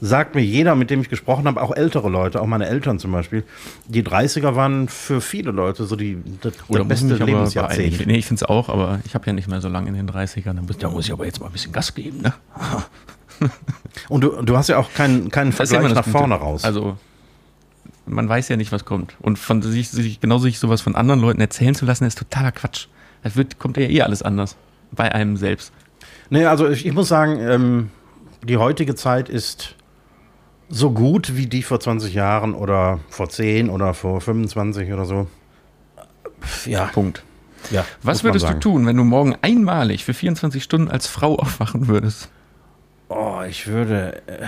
sagt mir jeder, mit dem ich gesprochen habe, auch ältere Leute, auch meine Eltern zum Beispiel, die 30er waren für viele Leute so die, das, Oder beste Lebensjahrzehnt. Nee, ich finde es auch, aber ich habe ja nicht mehr so lange in den 30ern. Da muss, da muss ich aber jetzt mal ein bisschen Gas geben, ne? Und du, du hast ja auch keinen, keinen Vergleich nach Gute. vorne raus. Also, man weiß ja nicht, was kommt. Und von sich, sich genauso sich sowas von anderen Leuten erzählen zu lassen, ist totaler Quatsch. Das wird, kommt ja eh alles anders. Bei einem selbst. Nee, also ich, ich muss sagen, ähm, die heutige Zeit ist so gut wie die vor 20 Jahren oder vor 10 oder vor 25 oder so. Ja, Punkt. ja. Was würdest du tun, wenn du morgen einmalig für 24 Stunden als Frau aufwachen würdest? Oh, ich würde. äh,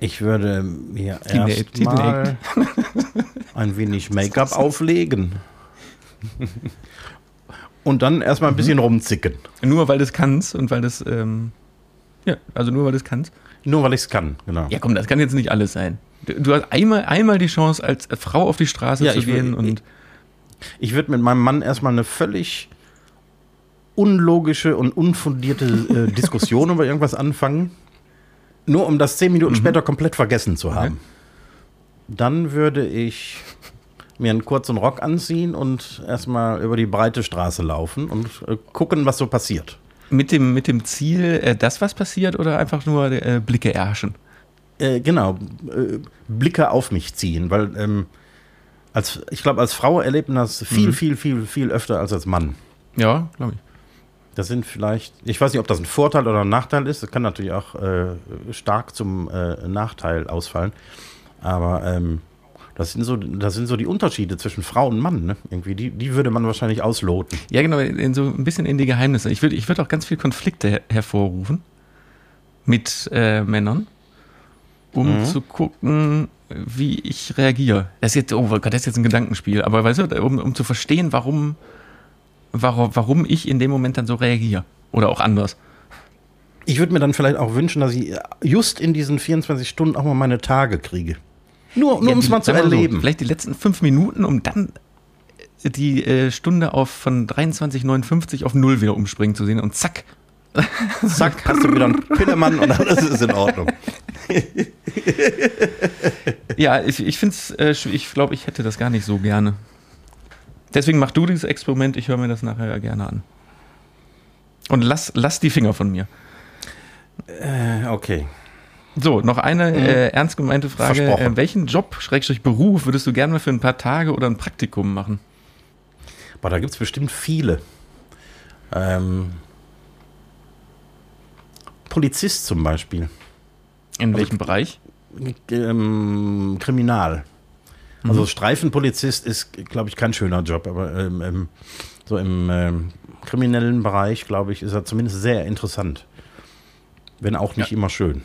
Ich würde mir erstmal ein wenig Make-up auflegen. Und dann erstmal ein bisschen rumzicken. Nur weil du es kannst und weil das, ähm, ja, also nur weil du es kannst. Nur weil ich es kann, genau. Ja, komm, das kann jetzt nicht alles sein. Du, du hast einmal, einmal die Chance, als Frau auf die Straße Ja, zu ich will- gehen und. Ich würde mit meinem Mann erstmal eine völlig unlogische und unfundierte äh, Diskussion über irgendwas anfangen, nur um das zehn Minuten später komplett vergessen zu haben. Dann würde ich mir einen kurzen Rock anziehen und erstmal über die breite Straße laufen und äh, gucken, was so passiert. Mit dem, mit dem Ziel, äh, das was passiert oder einfach nur äh, Blicke erhaschen? Äh, genau, äh, Blicke auf mich ziehen, weil ähm, als, ich glaube, als Frau erlebt man das viel, viel, viel, viel öfter als als Mann. Ja, glaube ich. Das sind vielleicht, ich weiß nicht, ob das ein Vorteil oder ein Nachteil ist. Das kann natürlich auch äh, stark zum Nachteil ausfallen. Aber ähm, das, sind so, das sind so die Unterschiede zwischen Frau und Mann. Ne? Irgendwie, die, die würde man wahrscheinlich ausloten. Ja, genau, in so ein bisschen in die Geheimnisse. Ich würde ich würd auch ganz viel Konflikte her hervorrufen mit äh, Männern, um Mhm. zu gucken, wie ich reagiere. Das ist jetzt, oh Gott, das ist jetzt ein Gedankenspiel, aber weißt du, um, um zu verstehen, warum, warum, warum ich in dem Moment dann so reagiere. Oder auch anders. Ich würde mir dann vielleicht auch wünschen, dass ich just in diesen 24 Stunden auch mal meine Tage kriege. Nur, nur Ja, um es mal zu wir so, erleben. vielleicht die letzten fünf Minuten, um dann die äh, Stunde auf von 23,59 auf 0 wieder umspringen zu sehen und zack. Zack, hast du wieder einen Pillemann und alles ist in Ordnung. Ja, ich, ich finde es, äh, ich glaube, ich hätte das gar nicht so gerne. Deswegen mach du dieses Experiment, ich höre mir das nachher gerne an. Und lass, lass die Finger von mir. Äh, okay. So, noch eine äh, ernst gemeinte Frage. Äh, welchen Job, Schrägstrich Beruf, würdest du gerne mal für ein paar Tage oder ein Praktikum machen? Aber da gibt es bestimmt viele. Ähm, Polizist zum Beispiel. In welchem Bereich? Ähm, Kriminal. Mhm. Also Streifenpolizist ist, glaube ich, kein schöner Job, aber ähm, ähm, so im ähm, kriminellen Bereich, glaube ich, ist er zumindest sehr interessant. Wenn auch nicht immer schön.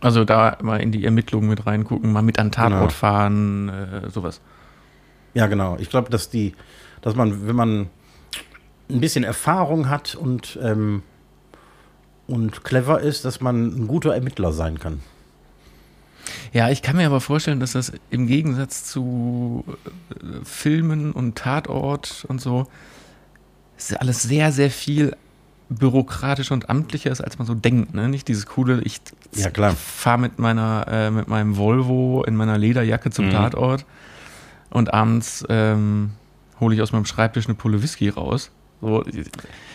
Also da mal in die Ermittlungen mit reingucken, mal mit an Tatort Genau. fahren, äh, sowas. Ja, genau. Ich glaube, dass die, dass man, wenn man ein bisschen Erfahrung hat und, ähm, und clever ist, dass man ein guter Ermittler sein kann. Ja, ich kann mir aber vorstellen, dass das im Gegensatz zu äh, Filmen und Tatort und so ist alles sehr, sehr viel bürokratischer und amtlicher ist, als man so denkt. Ne? Nicht dieses coole, ich Ja, fahre mit meiner, äh, mit meinem Volvo in meiner Lederjacke zum Mhm. Tatort und abends ähm, hole ich aus meinem Schreibtisch eine Pulle Whisky raus. So, ich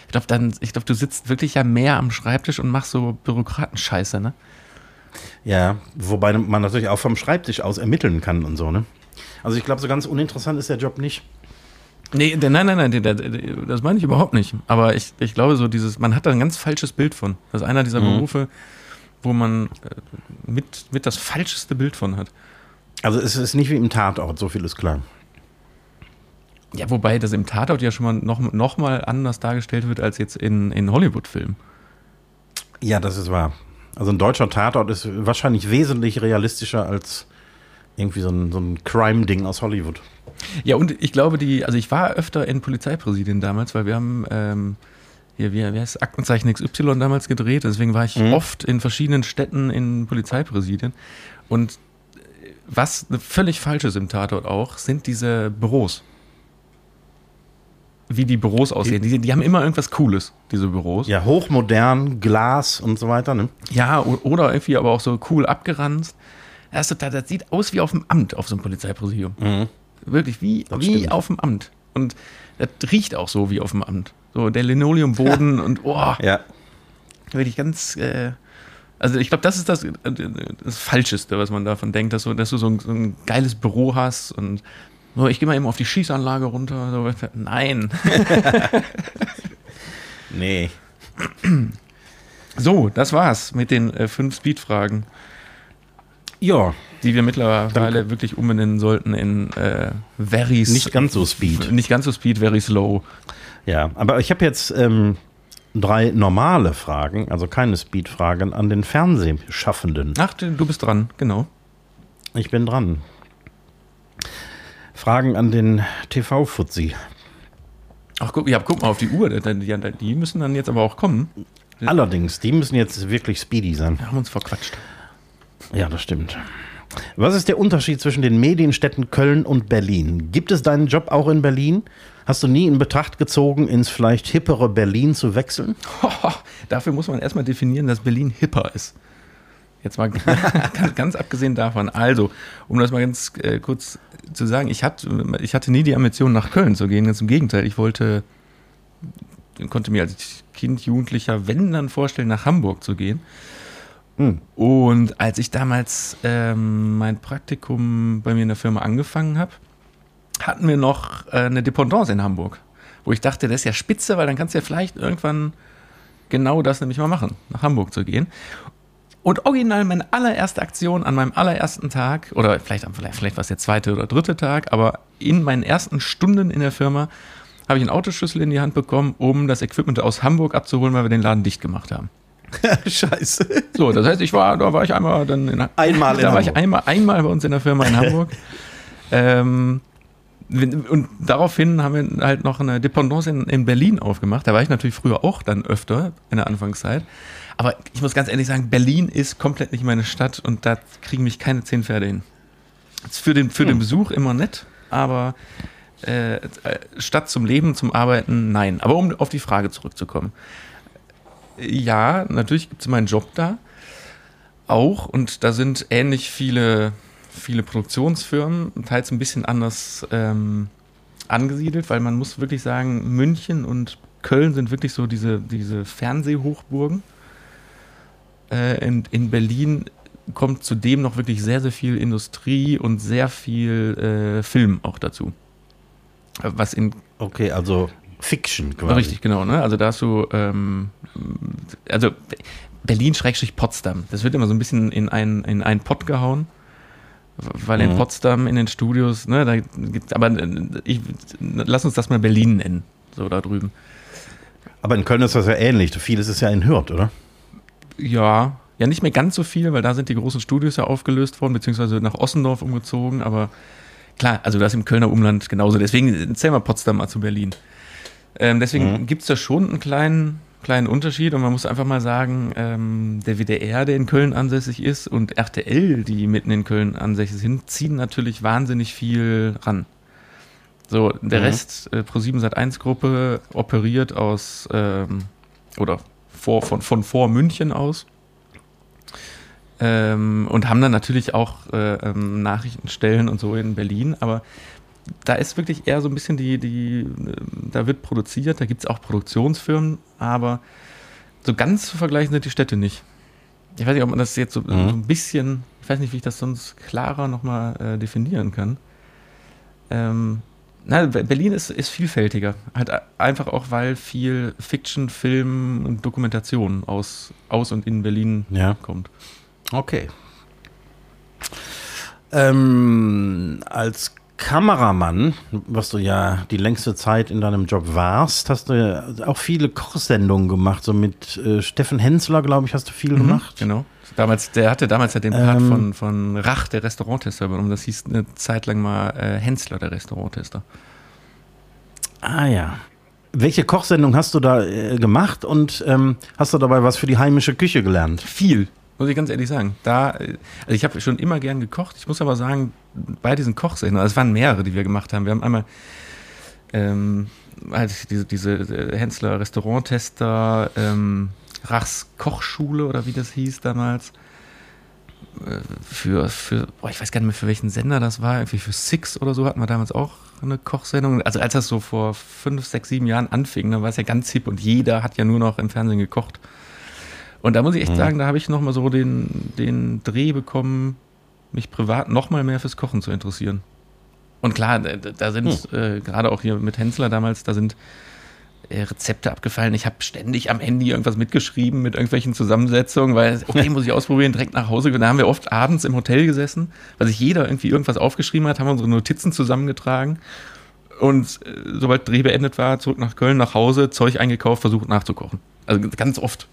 glaube, dann, ich glaube, du sitzt wirklich ja mehr am Schreibtisch und machst so Bürokratenscheiße, ne? Ja, wobei man natürlich auch vom Schreibtisch aus ermitteln kann und so, ne? Also ich glaube, so ganz uninteressant ist der Job nicht. Nee, nein, nein, nein, das meine ich überhaupt nicht. Aber ich, ich glaube, so dieses, man hat da ein ganz falsches Bild von. Das ist einer dieser Mhm. Berufe, wo man äh, mit, mit das falscheste Bild von hat. Also es ist nicht wie im Tatort, so viel ist klar. Ja, wobei das im Tatort ja schon mal noch, noch mal anders dargestellt wird als jetzt in, in Hollywood-Filmen. Ja, das ist wahr. Also ein deutscher Tatort ist wahrscheinlich wesentlich realistischer als irgendwie so ein, so ein Crime-Ding aus Hollywood. Ja, und ich glaube, die, also ich war öfter in Polizeipräsidien damals, weil wir haben ähm, hier, wie, wie heißt Aktenzeichen XY damals gedreht, deswegen war ich Mhm. oft in verschiedenen Städten in Polizeipräsidien. Und äh, was völlig falsch ist im Tatort auch, sind diese Büros. Wie die Büros aussehen. Die, die haben immer irgendwas Cooles, diese Büros. Ja, hochmodern, Glas und so weiter, ne? Ja, oder irgendwie aber auch so cool abgeranzt. Das, das sieht aus wie auf dem Amt auf so einem Polizeipräsidium. Wirklich wie, Das wie stimmt. auf dem Amt. Und das riecht auch so wie auf dem Amt. So der Linoleumboden und oh, Ja. wirklich ganz. Äh, also ich glaube, das ist das, äh, das Falscheste, was man davon denkt, dass, so, dass du so ein, so ein geiles Büro hast und so, ich gehe mal eben auf die Schießanlage runter. So, nein. Nee. So, das war's mit den äh, fünf Speed-Fragen, Ja, die wir mittlerweile wirklich umbenennen sollten in äh, very nicht ganz so Speed. Nicht ganz so speed, very slow. Ja, aber ich habe jetzt ähm, drei normale Fragen, also keine Speed-Fragen an den Fernsehschaffenden. Ach, du bist dran, genau. Ich bin dran. Fragen an den TV-Fuzzi. Ach, guck, ja, guck mal auf die Uhr. Die müssen dann jetzt aber auch kommen. Allerdings, die müssen jetzt wirklich speedy sein. Wir haben uns verquatscht. Ja, das stimmt. Was ist der Unterschied zwischen den Medienstädten Köln und Berlin? Gibt es deinen Job auch in Berlin? Hast du nie in Betracht gezogen, ins vielleicht hippere Berlin zu wechseln? Dafür muss man erstmal definieren, dass Berlin hipper ist. Jetzt mal ganz, ganz, abgesehen davon. Also, um das mal ganz äh, kurz zu sagen, ich hatte, ich hatte nie die Ambition, nach Köln zu gehen. Ganz im Gegenteil, ich wollte, konnte mir als Kind, Jugendlicher, wenn dann vorstellen, nach Hamburg zu gehen. Mhm. Und als ich damals ähm, mein Praktikum bei mir in der Firma angefangen habe, hatten wir noch äh, eine Dependance in Hamburg, wo ich dachte, das ist ja spitze, weil dann kannst du ja vielleicht irgendwann genau das nämlich mal machen, nach Hamburg zu gehen. Und original meine allererste Aktion an meinem allerersten Tag, oder vielleicht, vielleicht, vielleicht war es der zweite oder dritte Tag, aber in meinen ersten Stunden in der Firma habe ich einen Autoschlüssel in die Hand bekommen, um das Equipment aus Hamburg abzuholen, weil wir den Laden dicht gemacht haben. Scheiße. So, das heißt, ich war, da war ich einmal dann in, einmal in da war ich einmal, einmal bei uns in der Firma in Hamburg. ähm, und daraufhin haben wir halt noch eine Dependance in, in, Berlin aufgemacht. Da war ich natürlich früher auch dann öfter in der Anfangszeit. Aber ich muss ganz ehrlich sagen, Berlin ist komplett nicht meine Stadt und da kriegen mich keine zehn Pferde hin. Ist für den, für hm. den Besuch immer nett, aber äh, Stadt zum Leben, zum Arbeiten, nein. Aber um auf die Frage zurückzukommen ja, natürlich gibt es meinen Job da auch und da sind ähnlich viele, viele Produktionsfirmen, teils ein bisschen anders ähm, angesiedelt, weil man muss wirklich sagen, München und Köln sind wirklich so diese, diese Fernsehhochburgen. Äh, in, in Berlin kommt zudem noch wirklich sehr, sehr viel Industrie und sehr viel äh, Film auch dazu. Was in. Okay, also Fiction quasi. Richtig, genau. Ne? Also da hast du, ähm, also Berlin-Potsdam. Das wird immer so ein bisschen in einen, in einen Pott gehauen. Weil mhm. in Potsdam in den Studios, ne, da gibt's, aber äh, ich, lass uns das mal Berlin nennen, so da drüben. Aber in Köln ist das ja ähnlich. Vieles ist ja in Hürth, oder? Ja, ja, nicht mehr ganz so viel, weil da sind die großen Studios ja aufgelöst worden, beziehungsweise nach Ossendorf umgezogen, aber klar, also das im Kölner Umland genauso. Deswegen zählen wir Potsdam mal zu Berlin. Ähm, deswegen mhm. gibt es da schon einen kleinen, kleinen Unterschied und man muss einfach mal sagen, ähm, der WDR, der in Köln ansässig ist und RTL, die mitten in Köln ansässig sind, ziehen natürlich wahnsinnig viel ran. So, der mhm. Rest, äh, Pro7 Sat1 Gruppe, operiert aus ähm, oder vor, von, von vor München aus. Ähm, und haben dann natürlich auch äh, ähm, Nachrichtenstellen und so in Berlin, aber da ist wirklich eher so ein bisschen die, die, da wird produziert, da gibt es auch Produktionsfirmen, aber so ganz zu vergleichen sind die Städte nicht. Ich weiß nicht, ob man das jetzt so, mhm. so ein bisschen, ich weiß nicht, wie ich das sonst klarer nochmal äh, definieren kann. Ähm, na, Berlin ist, ist vielfältiger. Halt einfach auch, weil viel Fiction, Film und Dokumentation aus, aus und in Berlin ja. kommt. Okay. Ähm, als Kameramann, was du ja die längste Zeit in deinem Job warst, hast du ja auch viele Kochsendungen gemacht. So mit äh, Steffen Hensler, glaube ich, hast du viel mhm, gemacht. Genau. Damals, der hatte damals ja den Part ähm, von, von Rach, der Restauranttester, übernommen. Das hieß eine Zeit lang mal äh, Hensler, der Restauranttester. Ah ja. Welche Kochsendung hast du da äh, gemacht und ähm, hast du dabei was für die heimische Küche gelernt? Viel. Muss ich ganz ehrlich sagen. Da, also ich habe schon immer gern gekocht. Ich muss aber sagen, bei diesen Kochsendungen, also es waren mehrere, die wir gemacht haben. Wir haben einmal ähm, halt diese, diese äh, Hensler Restauranttester, ähm, Rachs Kochschule oder wie das hieß damals. Äh, für, für boah, ich weiß gar nicht mehr, für welchen Sender das war. Irgendwie für Six oder so hatten wir damals auch eine Kochsendung. Also als das so vor fünf, sechs, sieben Jahren anfing, dann war es ja ganz hip und jeder hat ja nur noch im Fernsehen gekocht. Und da muss ich echt mhm. sagen, da habe ich nochmal so den, den Dreh bekommen, mich privat nochmal mehr fürs Kochen zu interessieren. Und klar, da, sind mhm. äh, gerade auch hier mit Hensler damals, da sind äh, Rezepte abgefallen. Ich habe ständig am Handy irgendwas mitgeschrieben mit irgendwelchen Zusammensetzungen, weil, okay, muss ich ausprobieren, direkt nach Hause. Da haben wir oft abends im Hotel gesessen, weil sich jeder irgendwie irgendwas aufgeschrieben hat, haben unsere Notizen zusammengetragen. Und äh, sobald Dreh beendet war, zurück nach Köln, nach Hause, Zeug eingekauft, versucht nachzukochen. Also ganz oft.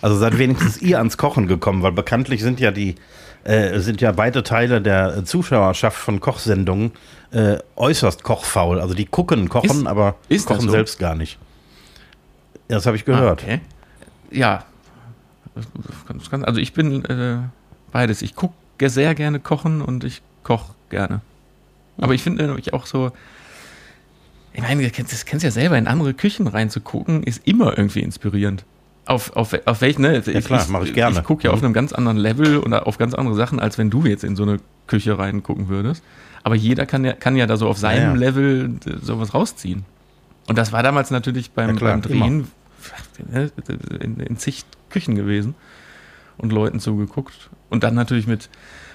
Also seid wenigstens ihr ans Kochen gekommen, weil bekanntlich sind ja die äh, sind ja beide Teile der Zuschauerschaft von Kochsendungen äh, äußerst kochfaul. Also die gucken, kochen, Ist- aber ist kochen so? selbst gar nicht. Das habe ich gehört. Ah, okay. Ja. Also ich bin äh, beides. Ich gucke sehr gerne kochen und ich koche gerne. Aber ich finde nämlich auch so, ich meine, kennst, das kennst ja selber, in andere Küchen reinzugucken, ist immer irgendwie inspirierend. Auf, auf, auf welchen, ne? Ja klar, mach ich gerne. Ich gucke ja auf Mhm. einem ganz anderen Level und auf ganz andere Sachen, als wenn du jetzt in so eine Küche reingucken würdest. Aber jeder kann ja, kann ja da so auf seinem Ja, ja. Level äh, sowas rausziehen. Und das war damals natürlich beim, klar, beim Drehen ne, in, in zig Küchen gewesen und Leuten zugeguckt. Und dann natürlich mit,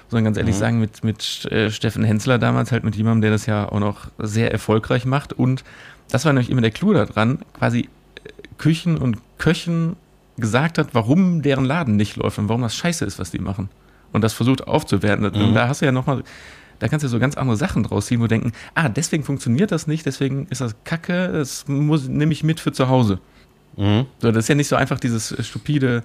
muss man ganz ehrlich Mhm. sagen, mit, mit äh, Steffen Hensler damals, halt mit jemandem, der das ja auch noch sehr erfolgreich macht. Und das war nämlich immer der Clou daran, quasi äh, Küchen und Köchen gesagt hat, warum deren Laden nicht läuft und warum das scheiße ist, was die machen. Und das versucht aufzuwerten. Und Mhm. da hast du ja nochmal, da kannst du so ganz andere Sachen draus ziehen, wo denken, ah, deswegen funktioniert das nicht, deswegen ist das kacke, das muss, nehme ich mit für zu Hause. Mhm. So, das ist ja nicht so einfach dieses stupide,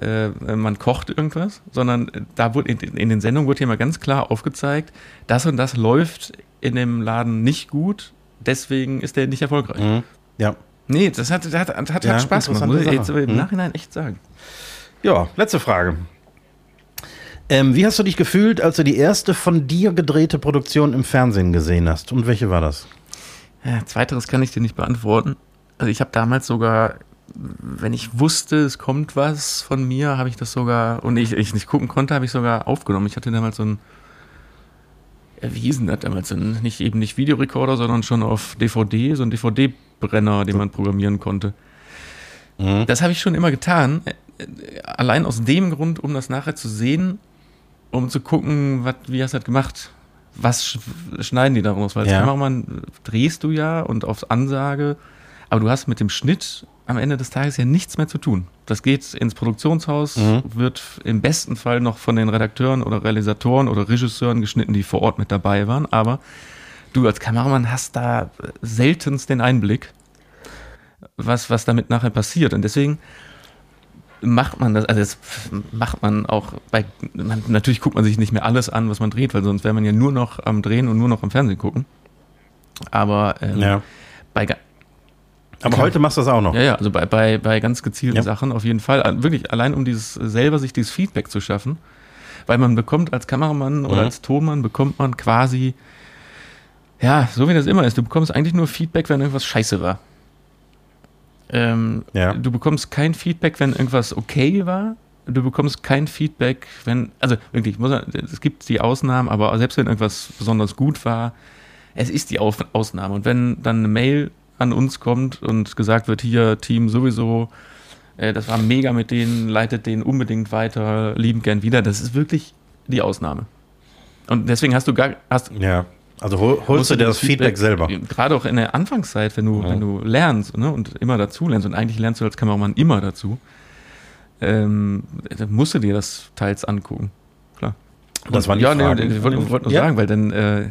äh, man kocht irgendwas, sondern da wurde in, in den Sendungen wurde hier mal ganz klar aufgezeigt, das und das läuft in dem Laden nicht gut, deswegen ist der nicht erfolgreich. Mhm. Ja. Nee, das hat, hat, hat, hat Ja, Spaß gemacht, muss ich jetzt im Mhm. Nachhinein echt sagen. Ja, letzte Frage. Ähm, wie hast du dich gefühlt, als du die erste von dir gedrehte Produktion im Fernsehen gesehen hast? Und welche war das? Ja, zweiteres kann ich dir nicht beantworten. Also ich habe damals sogar, wenn ich wusste, es kommt was von mir, habe ich das sogar, und ich, ich nicht gucken konnte, habe ich sogar aufgenommen. Ich hatte damals so ein, wie hieß denn das damals? Ein, nicht eben nicht Videorekorder, sondern schon auf DVD, so ein DVD-Brenner, den man programmieren konnte. Mhm. Das habe ich schon immer getan. äh, äh, Allein aus dem Grund, um das nachher zu sehen, um zu gucken, wat, wie hast du das gemacht? Was sch- schneiden die daraus? Weil als Ja. Kameramann drehst du ja und auf Ansage, aber du hast mit dem Schnitt am Ende des Tages ja nichts mehr zu tun. Das geht ins Produktionshaus, Mhm. wird im besten Fall noch von den Redakteuren oder Realisatoren oder Regisseuren geschnitten, die vor Ort mit dabei waren, aber du als Kameramann hast da seltenst den Einblick, was, was damit nachher passiert. Und deswegen macht man das, also das macht man auch bei, man, natürlich guckt man sich nicht mehr alles an, was man dreht, weil sonst wäre man ja nur noch am Drehen und nur noch am Fernsehen gucken. Aber ähm, Ja. bei, Aber Klar. heute machst du das auch noch. ja, ja, also bei, bei, bei ganz gezielten Ja. Sachen auf jeden Fall. Äh, Wirklich, allein um dieses selber sich dieses Feedback zu schaffen. Weil man bekommt als Kameramann oder Mhm. als Tonmann bekommt man quasi, ja, so wie das immer ist, du bekommst eigentlich nur Feedback, wenn irgendwas scheiße war. Ähm, Ja. Du bekommst kein Feedback, wenn irgendwas okay war. Du bekommst kein Feedback, wenn, also wirklich, muss man, es gibt die Ausnahmen, aber selbst wenn irgendwas besonders gut war, es ist die Ausnahme. Und wenn dann eine Mail an uns kommt und gesagt wird, hier, Team sowieso, äh, das war mega mit denen, leitet den unbedingt weiter, lieben gern wieder, das ist wirklich die Ausnahme. Und deswegen hast du gar, hast, Ja. Also hol, holst du dir das Feedback, selber. Gerade auch in der Anfangszeit, wenn du, Ja. wenn du lernst ne, und immer dazu lernst, und eigentlich lernst du als Kameramann immer dazu, ähm, dann musst du dir das teils angucken. Klar. Das waren die ja, nee, ich wollte wollte nur Ja. sagen, weil dann äh,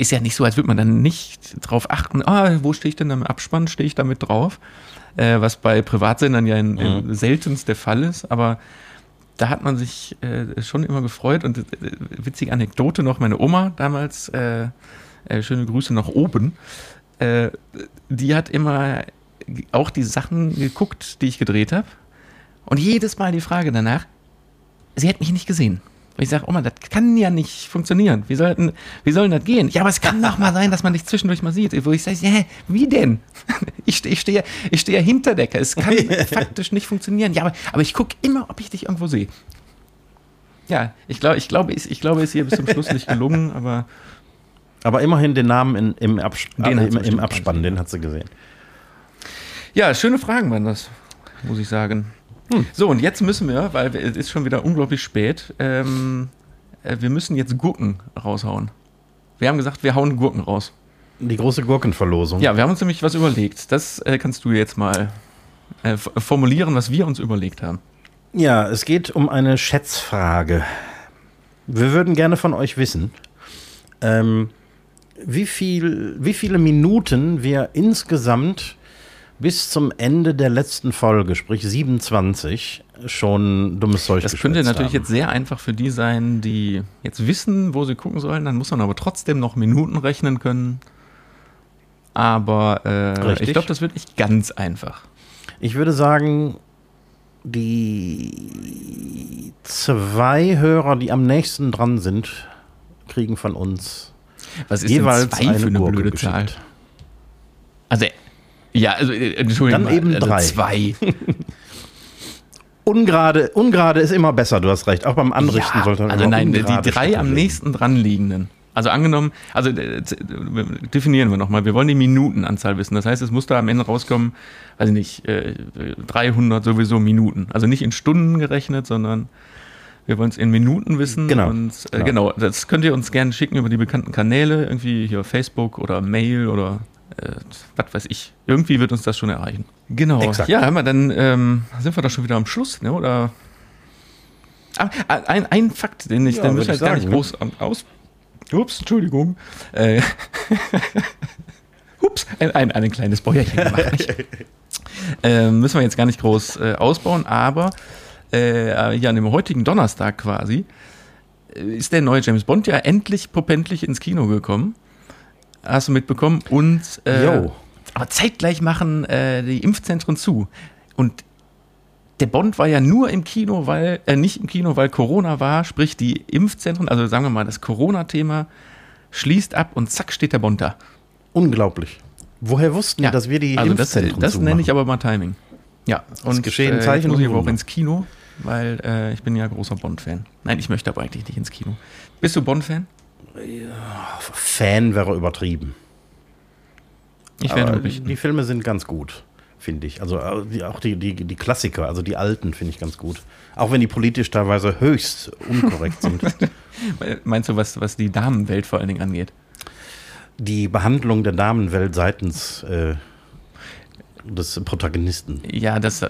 ist ja nicht so, als würde man dann nicht drauf achten, ah, wo stehe ich denn da im Abspann, stehe ich da mit drauf? Äh, was bei Privatsendern ja in, in Mhm. seltenst der Fall ist, aber da hat man sich äh, schon immer gefreut und äh, witzige Anekdote noch, meine Oma damals, äh, äh, schöne Grüße nach oben, äh, die hat immer auch die Sachen geguckt, die ich gedreht habe und jedes Mal die Frage danach, sie hat mich nicht gesehen. Und ich sage, Oma, das kann ja nicht funktionieren. Wie soll, denn, wie soll denn das gehen? Ja, aber es kann doch mal sein, dass man dich zwischendurch mal sieht. Wo ich sage, hä, wie denn? Ich, ich stehe ich stehe ja hinter Decker. Es kann faktisch nicht funktionieren. Ja, aber, aber ich gucke immer, ob ich dich irgendwo sehe. Ja, ich glaube, ich glaube, es ich glaube, es ist ihr bis zum Schluss nicht gelungen, aber Aber immerhin den Namen in, im, Abs Den äh, im, im Abspann, gesehen. den hat sie gesehen. Ja, schöne Fragen waren das, muss ich sagen. So, und jetzt müssen wir, weil es ist schon wieder unglaublich spät, ähm, äh, wir müssen jetzt Gurken raushauen. Wir haben gesagt, wir hauen Gurken raus. Die große Gurkenverlosung. Ja, wir haben uns nämlich was überlegt. Das äh, kannst du jetzt mal äh, formulieren, was wir uns überlegt haben. Ja, es geht um eine Schätzfrage. Wir würden gerne von euch wissen, ähm, wie, viel, wie viele Minuten wir insgesamt bis zum Ende der letzten Folge, sprich 27, schon dummes Zeug Das könnte natürlich haben. jetzt sehr einfach für die sein, die jetzt wissen, wo sie gucken sollen. Dann muss man aber trotzdem noch Minuten rechnen können. Aber äh, ich glaube, das wird nicht ganz einfach. Ich würde sagen, die zwei Hörer, die am nächsten dran sind, kriegen von uns Was ist jeweils denn zwei eine für eine Gurke blöde geschickt. Zahl? Also, ja, also, äh, Entschuldigung. Dann eben also drei. Zwei. Ungerade, ungerade ist immer besser, du hast recht. Auch beim Anrichten Ja, sollte man also nein, die drei am nächsten dran liegenden. Also angenommen, also äh, äh, definieren wir nochmal, wir wollen die Minutenanzahl wissen. Das heißt, es muss da am Ende rauskommen, weiß ich nicht, äh, 300 sowieso Minuten. Also nicht in Stunden gerechnet, sondern wir wollen es in Minuten wissen. Genau, Und äh, genau. genau, das könnt ihr uns gerne schicken über die bekannten Kanäle, irgendwie hier Facebook oder Mail oder äh, was weiß ich. Irgendwie wird uns das schon erreichen. Genau. Exakt. Ja, hör mal, dann ähm, sind wir doch schon wieder am Schluss, ne? Oder Ah, ein, ein Fakt, den ich, Ja, den müssen wir gar nicht ne? groß an- aus. Ups, Entschuldigung. Äh, Ups, ein, ein, ein kleines Bäuerchen gemacht. Äh, müssen wir jetzt gar nicht groß äh, ausbauen, aber äh, ja, an dem heutigen Donnerstag quasi äh, ist der neue James Bond ja endlich popendlich ins Kino gekommen. Hast du mitbekommen? Und äh, Jo. aber zeitgleich machen äh, die Impfzentren zu. Und der Bond war ja nur im Kino, weil, äh, nicht im Kino, weil Corona war, sprich die Impfzentren, also sagen wir mal, das Corona-Thema schließt ab und zack steht der Bond da. Unglaublich. Woher wussten die, dass wir die also das, Impfzentren das nenne ich aber mal Timing. Ja, und Geschehen, äh, Zeichen muss ich aber auch ins Kino, weil äh, ich bin ja großer Bond-Fan. Nein, ich möchte aber eigentlich nicht ins Kino. Bist du Bond-Fan? Fan wäre übertrieben. Ich werde berichten. die Filme sind ganz gut, finde ich. Also äh, auch die, die, die Klassiker, also die alten, finde ich ganz gut. Auch wenn die politisch teilweise höchst unkorrekt sind. Meinst du, was, was die Damenwelt vor allen Dingen angeht? Die Behandlung der Damenwelt seitens äh, des Protagonisten. Ja, das äh,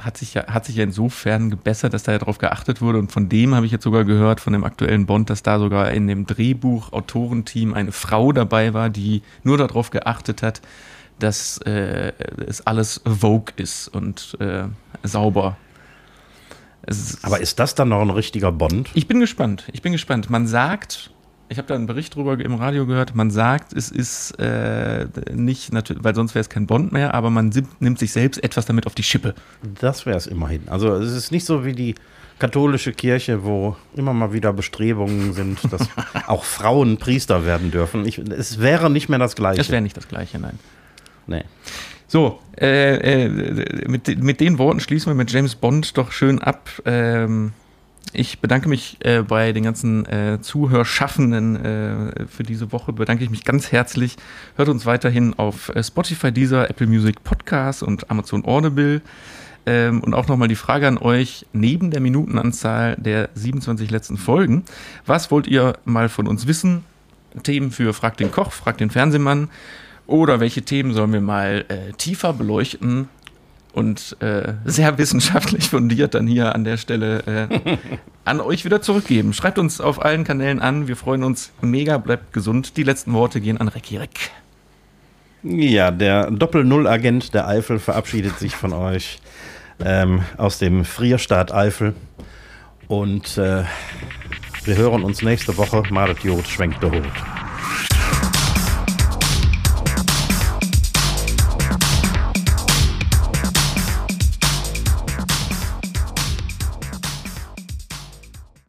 hat sich ja, hat sich ja insofern gebessert, dass da ja drauf geachtet wurde. Und von dem habe ich jetzt sogar gehört, von dem aktuellen Bond, dass da sogar in dem Drehbuch-Autorenteam eine Frau dabei war, die nur darauf geachtet hat, dass äh, es alles Vogue ist und äh, sauber. Ist, Aber ist das dann noch ein richtiger Bond? ich bin gespannt. Ich bin gespannt. Man sagt, ich habe da einen Bericht drüber im Radio gehört, man sagt, es ist äh, nicht natürlich, weil sonst wäre es kein Bond mehr, aber man nimmt sich selbst etwas damit auf die Schippe. Das wäre es immerhin. Also es ist nicht so wie die katholische Kirche, wo immer mal wieder Bestrebungen sind, dass auch Frauen Priester werden dürfen. Ich, es wäre nicht mehr das Gleiche. Das wäre nicht das Gleiche, nein. nee. So, äh, äh, mit, mit den Worten schließen wir mit James Bond doch schön ab. Ähm, ich bedanke mich äh, bei den ganzen äh, Zuhörschaffenden äh, für diese Woche. Bedanke ich mich ganz herzlich. Hört uns weiterhin auf äh, Spotify, Deezer, Apple Music Podcast und Amazon Audible. Ähm, und auch nochmal die Frage an euch, neben der Minutenanzahl der 27 letzten Folgen, was wollt ihr mal von uns wissen? Themen für Frag den Koch, Frag den Fernsehmann oder welche Themen sollen wir mal äh, tiefer beleuchten und äh, sehr wissenschaftlich fundiert dann hier an der Stelle äh, an euch wieder zurückgeben. Schreibt uns auf allen Kanälen an. Wir freuen uns mega. Bleibt gesund. Die letzten Worte gehen an Recki Reck. Ja, der Doppel-Null-Agent der Eifel verabschiedet sich von euch ähm, aus dem Frierstaat Eifel. Und äh, wir hören uns nächste Woche. Madet Jod schwenkt der Hut.